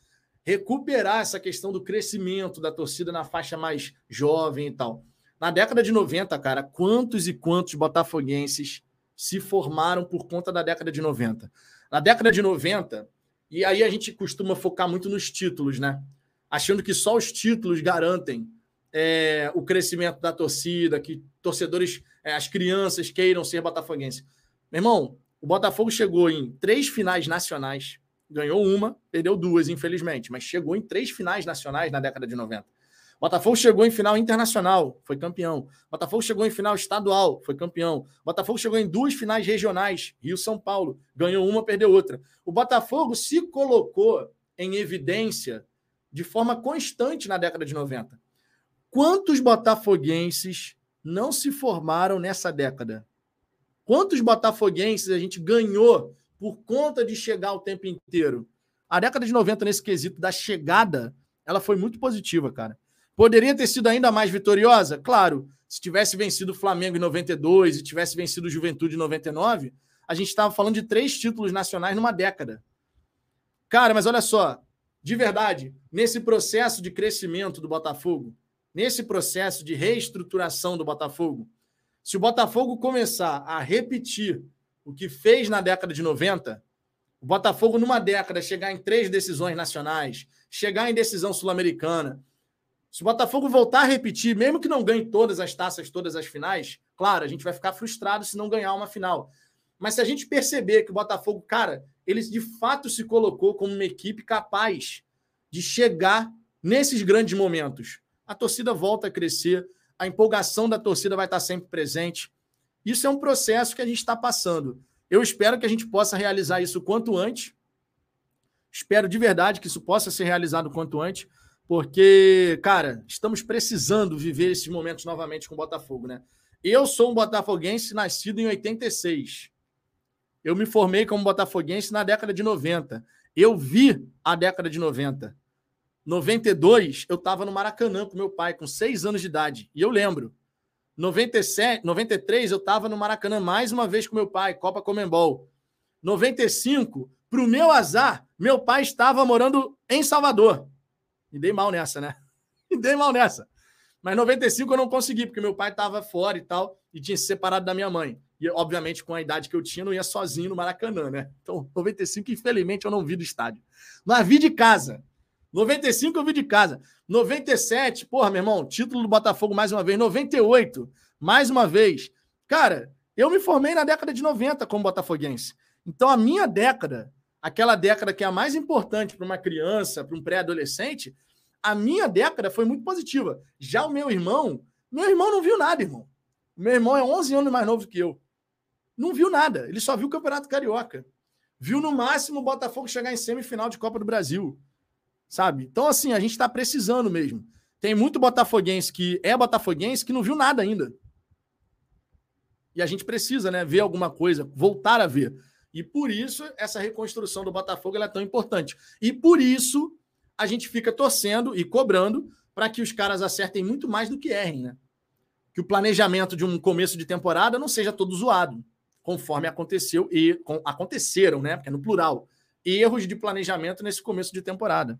recuperar essa questão do crescimento da torcida na faixa mais jovem e tal. Na década de 90, cara, quantos e quantos botafoguenses se formaram por conta da década de 90? Na década de 90, e aí a gente costuma focar muito nos títulos, né? Achando que só os títulos garantem é, o crescimento da torcida, que torcedores, é, as crianças queiram ser botafoguenses. Meu irmão, o Botafogo chegou em três finais nacionais, ganhou uma, perdeu duas, infelizmente, mas chegou em três finais nacionais na década de 90. Botafogo chegou em final internacional, foi campeão. Botafogo chegou em final estadual, foi campeão. Botafogo chegou em duas finais regionais, Rio-São Paulo, ganhou uma, perdeu outra. O Botafogo se colocou em evidência de forma constante na década de 90. Quantos botafoguenses não se formaram nessa década? Quantos botafoguenses a gente ganhou por conta de chegar o tempo inteiro? A década de 90, nesse quesito da chegada, ela foi muito positiva, cara. Poderia ter sido ainda mais vitoriosa? Claro. Se tivesse vencido o Flamengo em 92 e tivesse vencido o Juventude em 99, a gente estava falando de três títulos nacionais numa década. Cara, mas olha só, de verdade, nesse processo de crescimento do Botafogo, nesse processo de reestruturação do Botafogo, se o Botafogo começar a repetir o que fez na década de 90, o Botafogo, numa década, chegar em três decisões nacionais, chegar em decisão sul-americana. Se o Botafogo voltar a repetir, mesmo que não ganhe todas as taças, todas as finais, claro, a gente vai ficar frustrado se não ganhar uma final. Mas se a gente perceber que o Botafogo, cara, ele de fato se colocou como uma equipe capaz de chegar nesses grandes momentos, a torcida volta a crescer, a empolgação da torcida vai estar sempre presente. Isso é um processo que a gente está passando. Eu espero que a gente possa realizar isso quanto antes. Espero de verdade que isso possa ser realizado quanto antes, porque, cara, estamos precisando viver esses momentos novamente com o Botafogo, né? Eu sou um botafoguense nascido em 86. Eu me formei como botafoguense na década de 90. Eu vi a década de 90. 92, eu estava no Maracanã com meu pai, com seis anos de idade. E eu lembro. 97, 93, eu estava no Maracanã mais uma vez com meu pai, Copa Comembol. 95, para o meu azar, meu pai estava morando em Salvador. Me dei mal nessa, né? Me dei mal nessa. Mas 95 eu não consegui, porque meu pai estava fora e tal, e tinha se separado da minha mãe. E, obviamente, com a idade que eu tinha, não ia sozinho no Maracanã, né? Então, 95, infelizmente, eu não vi do estádio. Mas vi de casa. 95 eu vi de casa. 97, porra, meu irmão, título do Botafogo mais uma vez. 98, mais uma vez. Cara, eu me formei na década de 90 como botafoguense. Então a minha década, aquela década que é a mais importante para uma criança, para um pré-adolescente, a minha década foi muito positiva. Já o meu irmão, meu irmão não viu nada, irmão. Meu irmão é 11 anos mais novo que eu. Não viu nada. Ele só viu o Campeonato Carioca. Viu no máximo o Botafogo chegar em semifinal de Copa do Brasil sabe? Então, assim, a gente está precisando mesmo. Tem muito botafoguense que é botafoguense que não viu nada ainda. E a gente precisa, né, ver alguma coisa, voltar a ver. E por isso essa reconstrução do Botafogo é tão importante. E por isso a gente fica torcendo e cobrando para que os caras acertem muito mais do que errem, né? Que o planejamento de um começo de temporada não seja todo zoado, conforme aconteceu e com, aconteceram, né? Porque é no plural. Erros de planejamento nesse começo de temporada.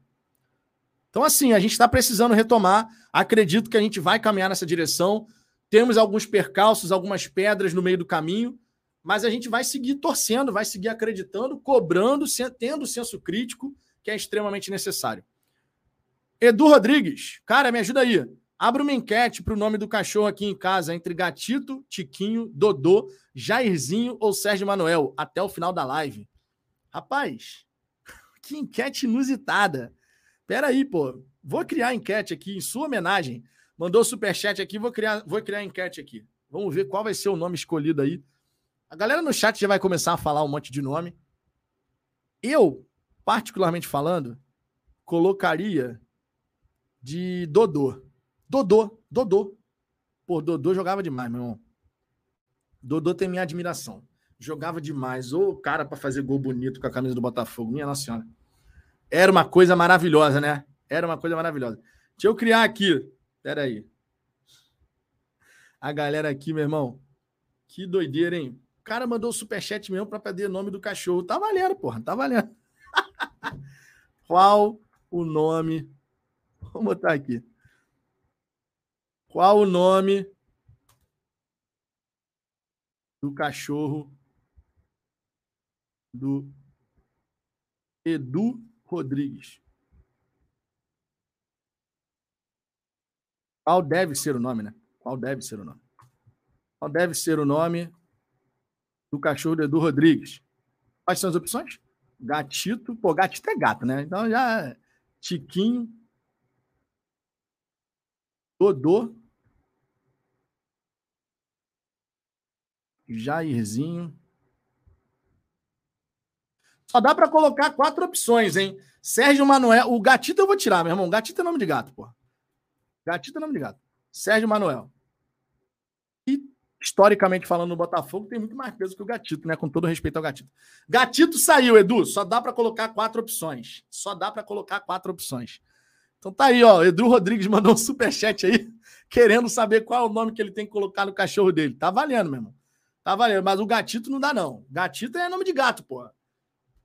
Então, assim, a gente está precisando retomar. Acredito que a gente vai caminhar nessa direção. Temos alguns percalços, algumas pedras no meio do caminho, mas a gente vai seguir torcendo, vai seguir acreditando, cobrando, tendo senso crítico, que é extremamente necessário. Edu Rodrigues, cara, me ajuda aí. Abra uma enquete para o nome do cachorro aqui em casa entre Gatito, Tiquinho, Dodô, Jairzinho ou Sérgio Manuel, até o final da live. Rapaz, que enquete inusitada. Pera aí, pô. Vou criar enquete aqui em sua homenagem. Mandou superchat aqui, vou criar, vou criar enquete aqui. Vamos ver qual vai ser o nome escolhido aí. A galera no chat já vai começar a falar um monte de nome. Eu particularmente falando, colocaria de Dodô. Dodô, Dodô. Pô, Dodô jogava demais, meu irmão. Dodô tem minha admiração. Jogava demais. Ô, cara, para fazer gol bonito com a camisa do Botafogo. Minha Nossa Senhora. Era uma coisa maravilhosa, né? Era uma coisa maravilhosa. Deixa eu criar aqui. Pera aí. A galera aqui, meu irmão. Que doideira, hein? O cara mandou superchat mesmo para perder o nome do cachorro. Tá valendo, porra. Tá valendo. Qual o nome? Vou botar aqui. Qual o nome do cachorro do Edu Rodrigues? Qual deve ser o nome, né? Qual deve ser o nome? Qual deve ser o nome do cachorro do Edu Rodrigues? Quais são as opções? Gatito. Pô, gatito é gato, né? Então já. Tiquinho. Dodô. Jairzinho. Só dá para colocar quatro opções, hein? Sérgio Manuel. O gatito eu vou tirar, meu irmão. Gatito é nome de gato, pô. Gatito é nome de gato. Sérgio Manuel. E, historicamente falando, no Botafogo tem muito mais peso que o Gatito, né? Com todo respeito ao Gatito. Gatito saiu, Edu. Só dá para colocar quatro opções. Só dá para colocar quatro opções. Então tá aí, ó. Edu Rodrigues mandou um superchat aí, querendo saber qual é o nome que ele tem que colocar no cachorro dele. Tá valendo, meu irmão. Tá valendo. Mas o Gatito não dá, não. Gatito é nome de gato, pô.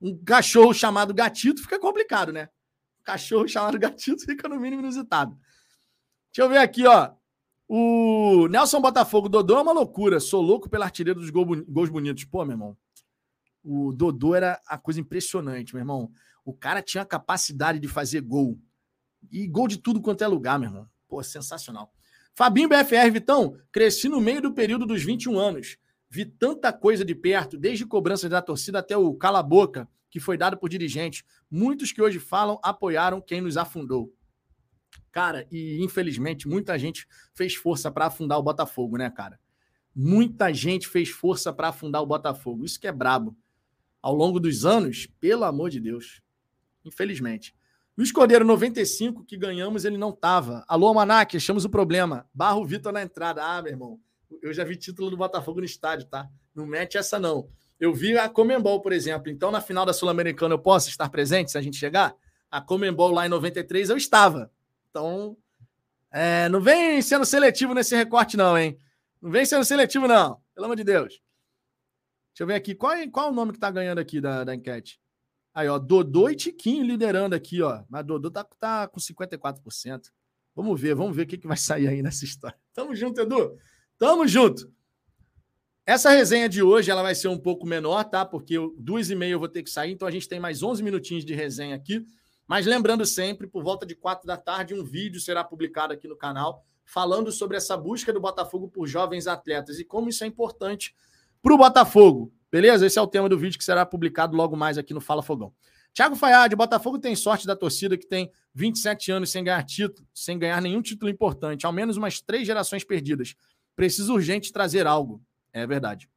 Um cachorro chamado Gatito fica complicado, né? cachorro chamado Gatito fica no mínimo inusitado. Deixa eu ver aqui, ó. O Nelson Botafogo, Dodô é uma loucura. Sou louco pelo artilheiro dos gols bonitos. Pô, meu irmão. O Dodô era a coisa impressionante, meu irmão. O cara tinha a capacidade de fazer gol. E gol de tudo quanto é lugar, meu irmão. Pô, sensacional. Fabinho BFR, Vitão, cresci no meio do período dos 21 anos. Vi tanta coisa de perto, desde cobrança da torcida até o cala-boca que foi dado por dirigentes. Muitos que hoje falam apoiaram quem nos afundou. Cara, e infelizmente muita gente fez força para afundar o Botafogo, né, cara? Muita gente fez força para afundar o Botafogo. Isso que é brabo. Ao longo dos anos, pelo amor de Deus. Infelizmente. Luiz Cordeiro, 95, que ganhamos, ele não tava. Alô, Manac, achamos o problema. Barro Vitor na entrada. Ah, meu irmão, eu já vi título do Botafogo no estádio, tá? Não mete essa, não. Eu vi a Comembol, por exemplo. Então, na final da Sul-Americana, eu posso estar presente se a gente chegar? A Comembol lá em 93, eu estava. Então, é, não vem sendo seletivo nesse recorte, não, hein? Não vem sendo seletivo, não. Pelo amor de Deus. Deixa eu ver aqui. Qual, qual é o nome que tá ganhando aqui da, da enquete? Aí, ó. Dodô e Tiquinho liderando aqui, ó. Mas Dodô tá, tá com 54%. Vamos ver, vamos ver o que, que vai sair aí nessa história. Tamo junto, Edu. Tamo junto. Essa resenha de hoje ela vai ser um pouco menor, tá? Porque duas e meia eu vou ter que sair, então a gente tem mais 11 minutinhos de resenha aqui. Mas lembrando sempre, por volta de quatro da tarde, um vídeo será publicado aqui no canal falando sobre essa busca do Botafogo por jovens atletas e como isso é importante para o Botafogo. Beleza? Esse é o tema do vídeo que será publicado logo mais aqui no Fala Fogão. Thiago Fayad, Botafogo tem sorte da torcida que tem 27 anos sem ganhar título, sem ganhar nenhum título importante, ao menos umas três gerações perdidas. Precisa urgente trazer algo. É verdade.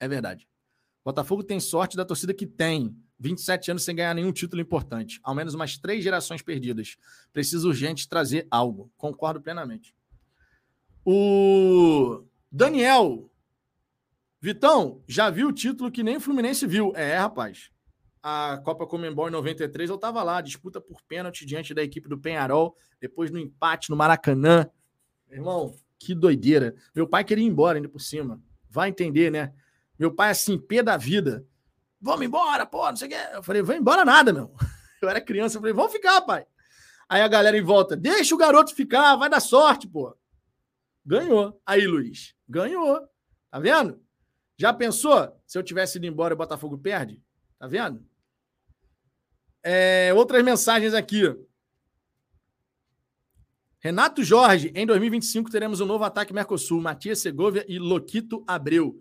É verdade. Botafogo tem sorte da torcida que tem 27 anos sem ganhar nenhum título importante. Ao menos umas três gerações perdidas. Precisa urgente trazer algo. Concordo plenamente. O Daniel. Vitão, já viu o título que nem o Fluminense viu. É, rapaz. A Copa Comembol em 93, eu estava lá, disputa por pênalti diante da equipe do Penharol, depois no empate no Maracanã. Irmão, que doideira. Meu pai queria ir embora ainda por cima. Vai entender, né? Meu pai, assim, pé da vida vamos embora, pô, não sei o quê. Eu falei, vamos embora nada, meu. Eu era criança, eu falei, vamos ficar, pai. Aí a galera em volta, deixa o garoto ficar, vai dar sorte, pô. Ganhou. Aí, Luiz, ganhou. Tá vendo? Já pensou se eu tivesse ido embora o Botafogo perde? Tá vendo? É, outras mensagens aqui. Renato Jorge, em 2025 teremos um novo ataque Mercosul, Matias Segovia e Loquito Abreu.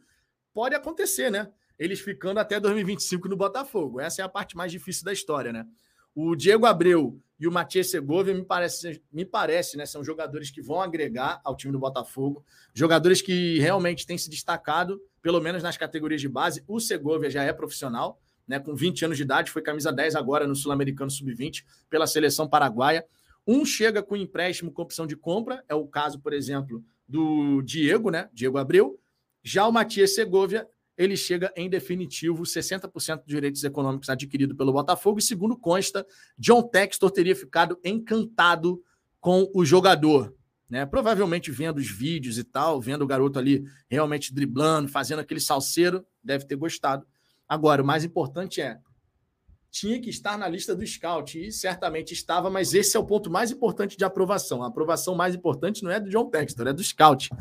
Pode acontecer, né? eles ficando até 2025 no Botafogo. Essa é a parte mais difícil da história, né? O Diego Abreu e o Matias Segovia me parece, me parece, né? São jogadores que vão agregar ao time do Botafogo, jogadores que realmente têm se destacado, pelo menos nas categorias de base. O Segovia já é profissional, né, com 20 anos de idade, foi camisa 10 agora no Sul-Americano Sub-20 pela seleção paraguaia. Um chega com empréstimo com opção de compra, é o caso, por exemplo, do Diego, né? Diego Abreu. Já o Matias Segovia, ele chega em definitivo, 60% dos direitos econômicos adquirido pelo Botafogo. E segundo consta, John Textor teria ficado encantado com o jogador. Né? Provavelmente vendo os vídeos e tal, vendo o garoto ali realmente driblando, fazendo aquele salseiro, deve ter gostado. Agora, o mais importante é tinha que estar na lista do scout e certamente estava, mas esse é o ponto mais importante de aprovação. A aprovação mais importante não é do John Textor, é do scout.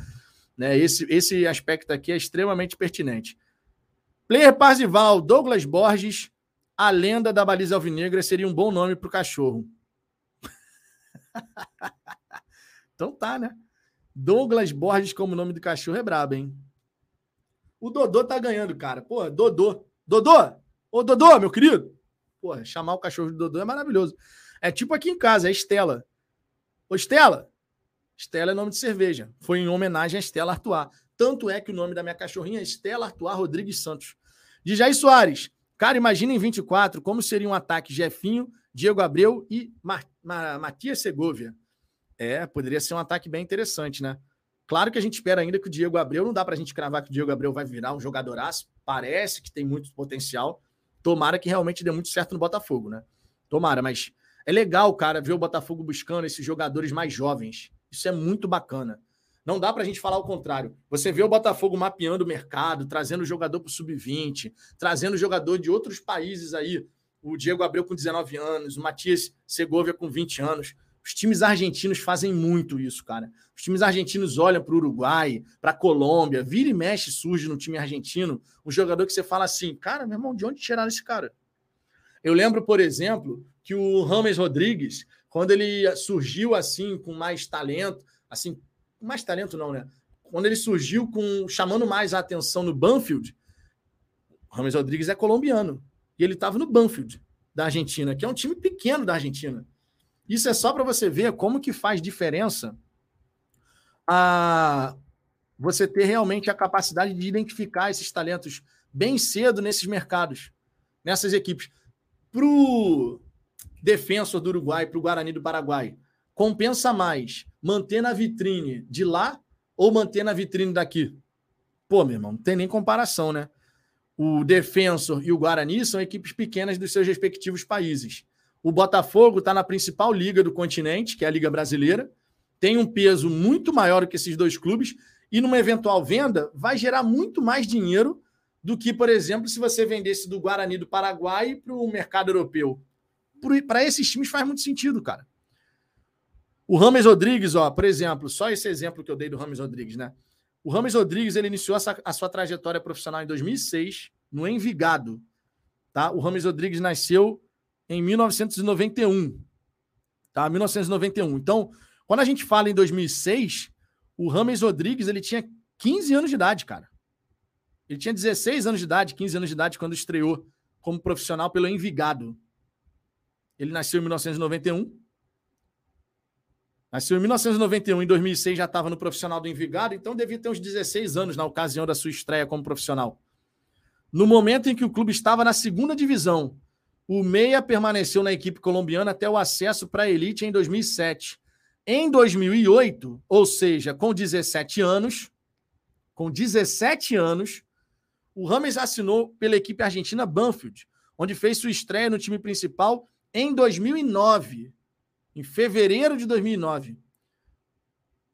Né? Esse, esse aspecto aqui é extremamente pertinente. Player Parzival, Douglas Borges, a lenda da baliza alvinegra seria um bom nome para o cachorro. então tá, né? Douglas Borges como nome do cachorro é brabo, hein? O Dodô tá ganhando, cara. Pô, Dodô. Dodô! Ô, Dodô, meu querido! Porra, chamar o cachorro de Dodô é maravilhoso. É tipo aqui em casa, é Estela. Ô, Estela! Estela é nome de cerveja. Foi em homenagem a Estela Artois. Tanto é que o nome da minha cachorrinha é Estela Artois Rodrigues Santos. De Jair Soares. Cara, imagina em 24 como seria um ataque Jefinho, Diego Abreu e Matias Segovia. É, poderia ser um ataque bem interessante, né? Claro que a gente espera ainda que o Diego Abreu, não dá para a gente cravar que o Diego Abreu vai virar um jogadoraço, parece que tem muito potencial, Tomara que realmente dê muito certo no Botafogo, né? Tomara, mas é legal, cara, ver o Botafogo buscando esses jogadores mais jovens. Isso é muito bacana. Não dá para a gente falar o contrário. Você vê o Botafogo mapeando o mercado, trazendo jogador para o sub-20, trazendo jogador de outros países aí. O Diego Abreu com 19 anos, o Matias Segovia com 20 anos. Os times argentinos fazem muito isso, cara. Os times argentinos olham para o Uruguai, para a Colômbia, vira e mexe surge no time argentino um jogador que você fala assim, cara, meu irmão, de onde tiraram esse cara? Eu lembro, por exemplo, que o Rames Rodrigues, quando ele surgiu assim com mais talento, assim, mais talento não, né? Quando ele surgiu com chamando mais a atenção no Banfield, o Rames Rodrigues é colombiano e ele estava no Banfield da Argentina, que é um time pequeno da Argentina. Isso é só para você ver como que faz diferença a você ter realmente a capacidade de identificar esses talentos bem cedo nesses mercados, nessas equipes. Para o defensor do Uruguai, para o Guarani do Paraguai, compensa mais manter na vitrine de lá ou manter na vitrine daqui? Pô, meu irmão, não tem nem comparação, né? O Defensor e o Guarani são equipes pequenas dos seus respectivos países. O Botafogo está na principal liga do continente, que é a Liga Brasileira, tem um peso muito maior que esses dois clubes, e numa eventual venda vai gerar muito mais dinheiro do que, por exemplo, se você vendesse do Guarani do Paraguai para o mercado europeu. Para esses times faz muito sentido, cara. O Rames Rodrigues, ó, por exemplo, só esse exemplo que eu dei do Rames Rodrigues, né? O Rames Rodrigues ele iniciou a sua trajetória profissional em 2006 no Envigado, tá? O Rames Rodrigues nasceu em 1991. Tá? 1991. Então, quando a gente fala em 2006, o Rames Rodrigues ele tinha 15 anos de idade, cara. Ele tinha 16 anos de idade, 15 anos de idade quando estreou como profissional pelo Envigado. Ele nasceu em 1991. Nasceu em 1991, em 2006 já estava no profissional do Envigado, então devia ter uns 16 anos na ocasião da sua estreia como profissional. No momento em que o clube estava na segunda divisão o Meia permaneceu na equipe colombiana até o acesso para a elite em 2007. Em 2008, ou seja, com 17 anos, com 17 anos, o Rames assinou pela equipe argentina Banfield, onde fez sua estreia no time principal em 2009, em fevereiro de 2009.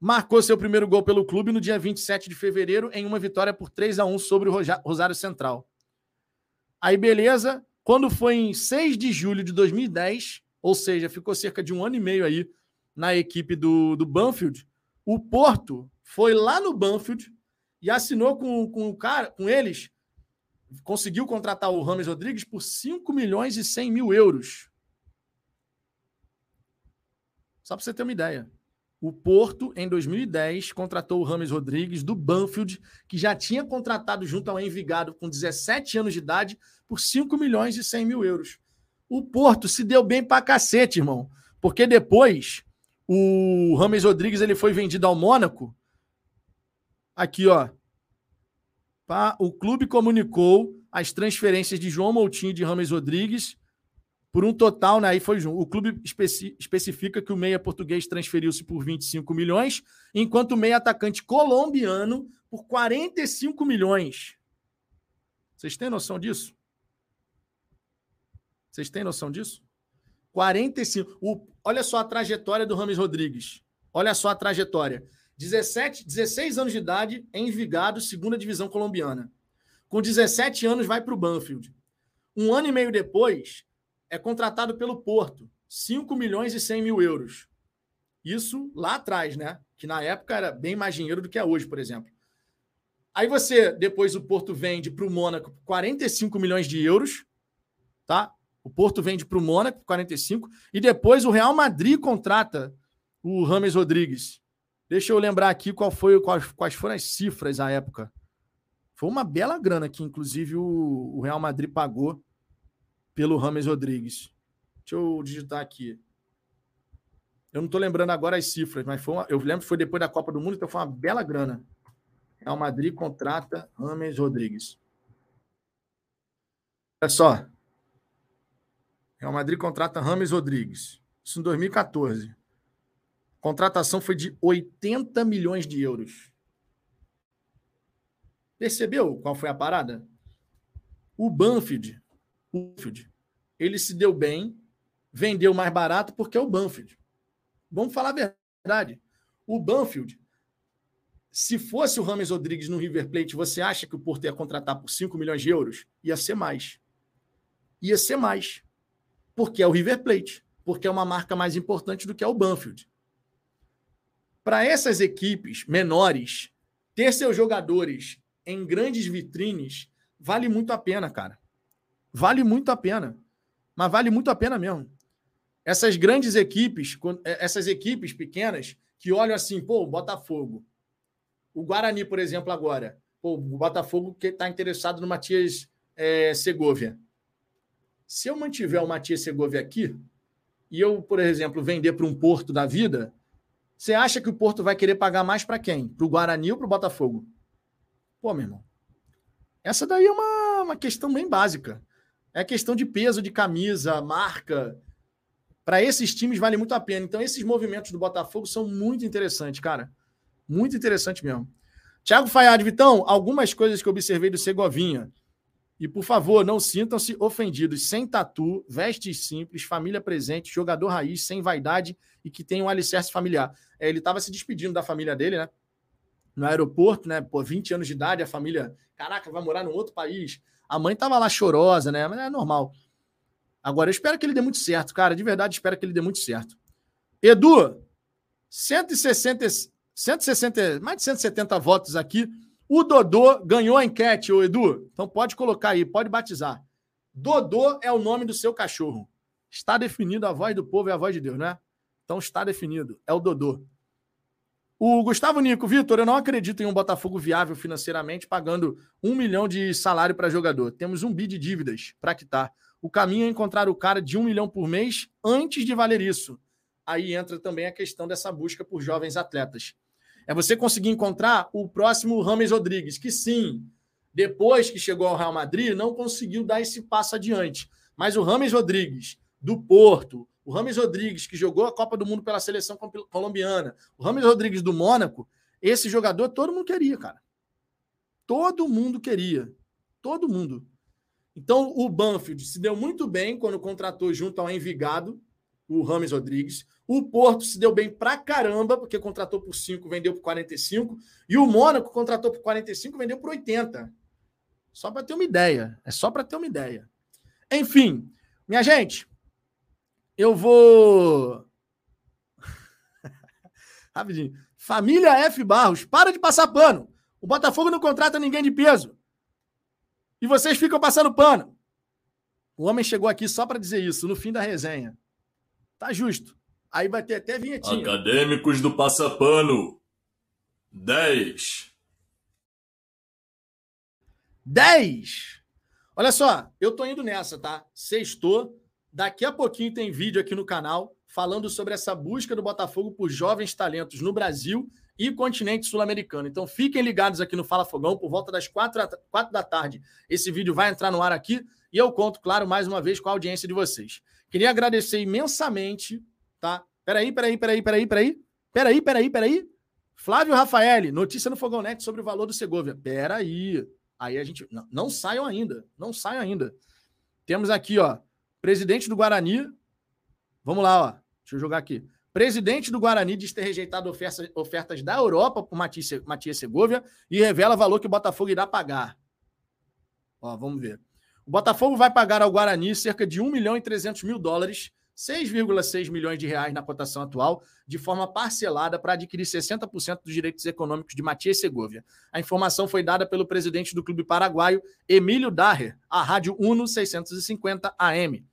Marcou seu primeiro gol pelo clube no dia 27 de fevereiro em uma vitória por 3 a 1 sobre o Rosário Central. Aí beleza, quando foi em 6 de julho de 2010, ou seja, ficou cerca de um ano e meio aí na equipe do, do Banfield, o Porto foi lá no Banfield e assinou com, com o cara, com eles, conseguiu contratar o Rames Rodrigues por 5 milhões e 100 mil euros. Só para você ter uma ideia. O Porto, em 2010, contratou o Rames Rodrigues do Banfield, que já tinha contratado junto ao Envigado com 17 anos de idade por 5 milhões e 100 mil euros. O Porto se deu bem pra cacete, irmão. Porque depois o Rames Rodrigues ele foi vendido ao Mônaco. Aqui, ó. O clube comunicou as transferências de João Moutinho e de Rames Rodrigues por um total, né? Aí foi o clube especi, especifica que o meia português transferiu-se por 25 milhões, enquanto o meia atacante colombiano por 45 milhões. Vocês têm noção disso? Vocês têm noção disso? 45. O, olha só a trajetória do Rames Rodrigues. Olha só a trajetória. 17, 16 anos de idade em Envigado, segunda divisão colombiana. Com 17 anos vai para o Banfield. Um ano e meio depois, é contratado pelo Porto. 5 milhões e 100 mil euros. Isso lá atrás, né? Que na época era bem mais dinheiro do que é hoje, por exemplo. Aí você, depois o Porto vende para o Mônaco 45 milhões de euros, tá? O Porto vende para o Mônaco 45 e depois o Real Madrid contrata o Rames Rodrigues. Deixa eu lembrar aqui qual foi, quais, quais foram as cifras à época. Foi uma bela grana que, inclusive, o, o Real Madrid pagou pelo Rames Rodrigues. Deixa eu digitar aqui. Eu não estou lembrando agora as cifras, mas foi uma, eu lembro que foi depois da Copa do Mundo, então foi uma bela grana. Real Madrid contrata Rames Rodrigues. Olha só. Real Madrid contrata Rames Rodrigues. Isso em 2014. A contratação foi de 80 milhões de euros. Percebeu qual foi a parada? O Banfield, o Banfield, ele se deu bem, vendeu mais barato porque é o Banfield. Vamos falar a verdade. O Banfield se fosse o Rames Rodrigues no River Plate, você acha que o Porto ia contratar por 5 milhões de euros? Ia ser mais. Ia ser mais. Porque é o River Plate. Porque é uma marca mais importante do que é o Banfield. Para essas equipes menores, ter seus jogadores em grandes vitrines vale muito a pena, cara. Vale muito a pena. Mas vale muito a pena mesmo. Essas grandes equipes, essas equipes pequenas, que olham assim, pô, Botafogo, o Guarani, por exemplo, agora. Pô, o Botafogo que está interessado no Matias é, Segovia. Se eu mantiver o Matias Segovia aqui, e eu, por exemplo, vender para um Porto da vida, você acha que o Porto vai querer pagar mais para quem? Para o Guarani ou para o Botafogo? Pô, meu irmão. Essa daí é uma, uma questão bem básica. É questão de peso de camisa, marca. Para esses times vale muito a pena. Então, esses movimentos do Botafogo são muito interessantes, cara. Muito interessante mesmo. Tiago Fayad, Vitão, algumas coisas que eu observei do Segovinha. E, por favor, não sintam-se ofendidos. Sem tatu, vestes simples, família presente, jogador raiz, sem vaidade e que tem um alicerce familiar. É, ele estava se despedindo da família dele, né? No aeroporto, né? Pô, 20 anos de idade, a família, caraca, vai morar num outro país. A mãe estava lá chorosa, né? Mas é normal. Agora, eu espero que ele dê muito certo, cara. De verdade, espero que ele dê muito certo. Edu, 160, 160, mais de 170 votos aqui. O Dodô ganhou a enquete, ô Edu. Então pode colocar aí, pode batizar. Dodô é o nome do seu cachorro. Está definido a voz do povo e a voz de Deus, né? Então está definido. É o Dodô. O Gustavo Nico, Vitor, eu não acredito em um Botafogo viável financeiramente pagando um milhão de salário para jogador. Temos um bi de dívidas para quitar. O caminho é encontrar o cara de um milhão por mês antes de valer isso. Aí entra também a questão dessa busca por jovens atletas. É você conseguir encontrar o próximo Rames Rodrigues, que sim, depois que chegou ao Real Madrid, não conseguiu dar esse passo adiante. Mas o Rames Rodrigues, do Porto, o Rames Rodrigues, que jogou a Copa do Mundo pela seleção colombiana, o Rames Rodrigues do Mônaco, esse jogador todo mundo queria, cara. Todo mundo queria. Todo mundo. Então, o Banfield se deu muito bem quando contratou junto ao Envigado o Rames Rodrigues. O Porto se deu bem pra caramba, porque contratou por 5, vendeu por 45. E o Mônaco contratou por 45, vendeu por 80. Só para ter uma ideia. É só para ter uma ideia. Enfim, minha gente, eu vou. Rapidinho. Família F. Barros, para de passar pano. O Botafogo não contrata ninguém de peso. E vocês ficam passando pano. O homem chegou aqui só para dizer isso, no fim da resenha. Tá justo. Aí vai ter até vinhetinha. Acadêmicos do Passapano. 10. 10. Olha só, eu tô indo nessa, tá? Sextou. Daqui a pouquinho tem vídeo aqui no canal falando sobre essa busca do Botafogo por jovens talentos no Brasil e continente sul-americano. Então fiquem ligados aqui no Fala Fogão, por volta das quatro, quatro da tarde. Esse vídeo vai entrar no ar aqui e eu conto, claro, mais uma vez com a audiência de vocês. Queria agradecer imensamente, tá? Peraí, peraí, peraí, peraí, peraí. Peraí, peraí, peraí. Flávio Rafael, notícia no Fogão Net sobre o valor do Segovia. Peraí. Aí a gente. Não, não saiam ainda. Não saiam ainda. Temos aqui, ó. Presidente do Guarani. Vamos lá, ó. Deixa eu jogar aqui. Presidente do Guarani diz ter rejeitado ofertas, ofertas da Europa por Matias, Matias Segovia e revela valor que o Botafogo irá pagar. Ó, vamos ver. O Botafogo vai pagar ao Guarani cerca de 1 milhão e 300 mil dólares, 6,6 milhões de reais na cotação atual, de forma parcelada para adquirir 60% dos direitos econômicos de Matias Segovia. A informação foi dada pelo presidente do clube paraguaio, Emílio Daher, à Rádio Uno 650 AM.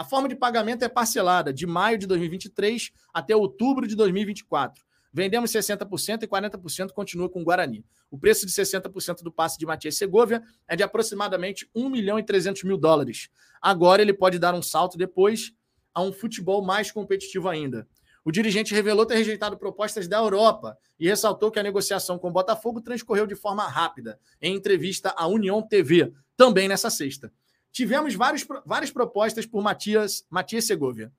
A forma de pagamento é parcelada de maio de 2023 até outubro de 2024. Vendemos 60% e 40% continua com o Guarani. O preço de 60% do passe de Matias Segovia é de aproximadamente 1 milhão e 300 mil dólares. Agora ele pode dar um salto depois a um futebol mais competitivo ainda. O dirigente revelou ter rejeitado propostas da Europa e ressaltou que a negociação com o Botafogo transcorreu de forma rápida, em entrevista à União TV, também nessa sexta. Tivemos vários, várias propostas por Matias, Matias Segovia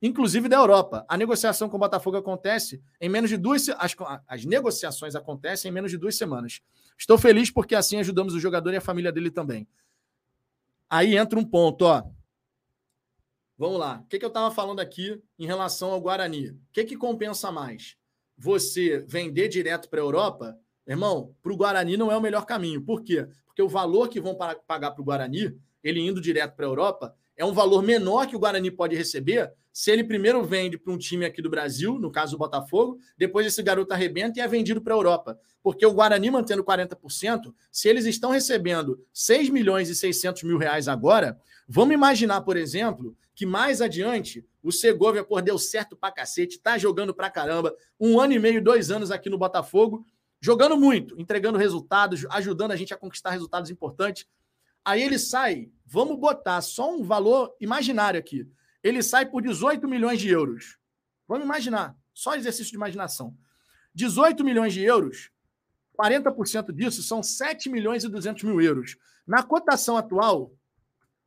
inclusive da Europa. A negociação com o Botafogo acontece em menos de duas as, as negociações acontecem em menos de duas semanas. Estou feliz porque assim ajudamos o jogador e a família dele também. Aí entra um ponto, ó. Vamos lá. O que, que eu estava falando aqui em relação ao Guarani? O que, que compensa mais? Você vender direto para a Europa? Irmão, para o Guarani não é o melhor caminho. Por quê? Porque o valor que vão pagar para o Guarani, ele indo direto para a Europa, é um valor menor que o Guarani pode receber se ele primeiro vende para um time aqui do Brasil, no caso o Botafogo, depois esse garoto arrebenta e é vendido para a Europa. Porque o Guarani mantendo 40%, se eles estão recebendo 6 milhões e 600 mil reais agora, vamos imaginar, por exemplo, que mais adiante o Segovia, por deu certo pra cacete, tá jogando pra caramba, um ano e meio, dois anos aqui no Botafogo, jogando muito, entregando resultados, ajudando a gente a conquistar resultados importantes. Aí ele sai, vamos botar só um valor imaginário aqui. Ele sai por 18 milhões de euros. Vamos imaginar, só exercício de imaginação. 18 milhões de euros, 40% disso são 7 milhões e 200 mil euros. Na cotação atual,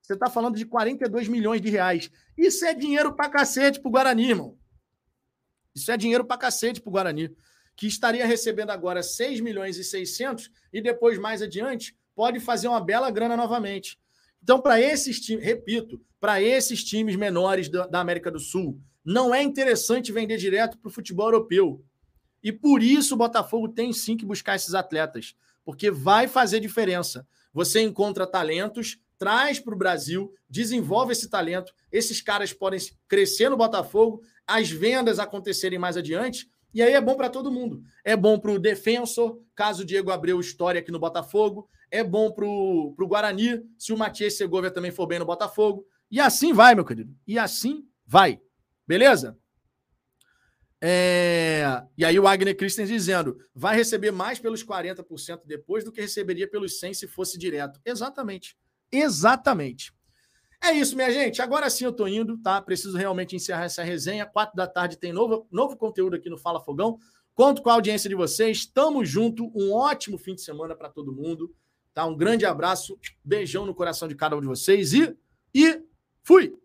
você está falando de 42 milhões de reais. Isso é dinheiro para cacete para o Guarani, irmão. Isso é dinheiro para cacete para o Guarani, que estaria recebendo agora 6 milhões e 600 e depois, mais adiante, pode fazer uma bela grana novamente. Então, para esses times, repito, para esses times menores da, América do Sul, não é interessante vender direto para o futebol europeu. E por isso o Botafogo tem sim que buscar esses atletas, porque vai fazer diferença. Você encontra talentos, traz para o Brasil, desenvolve esse talento, esses caras podem crescer no Botafogo, as vendas acontecerem mais adiante, e aí é bom para todo mundo. É bom para o defensor, caso o Diego Abreu história aqui no Botafogo é bom para o Guarani, se o Matias Segovia também for bem no Botafogo. E assim vai, meu querido. E assim vai. Beleza? É... E aí o Agner Christen dizendo, vai receber mais pelos 40% depois do que receberia pelos 100 se fosse direto. Exatamente. Exatamente. É isso, minha gente. Agora sim eu tô indo, tá? Preciso realmente encerrar essa resenha. Quatro da tarde tem novo, novo conteúdo aqui no Fala Fogão. Conto com a audiência de vocês. Tamo junto. Um ótimo fim de semana para todo mundo. Tá? Um grande abraço, beijão no coração de cada um de vocês e, e fui!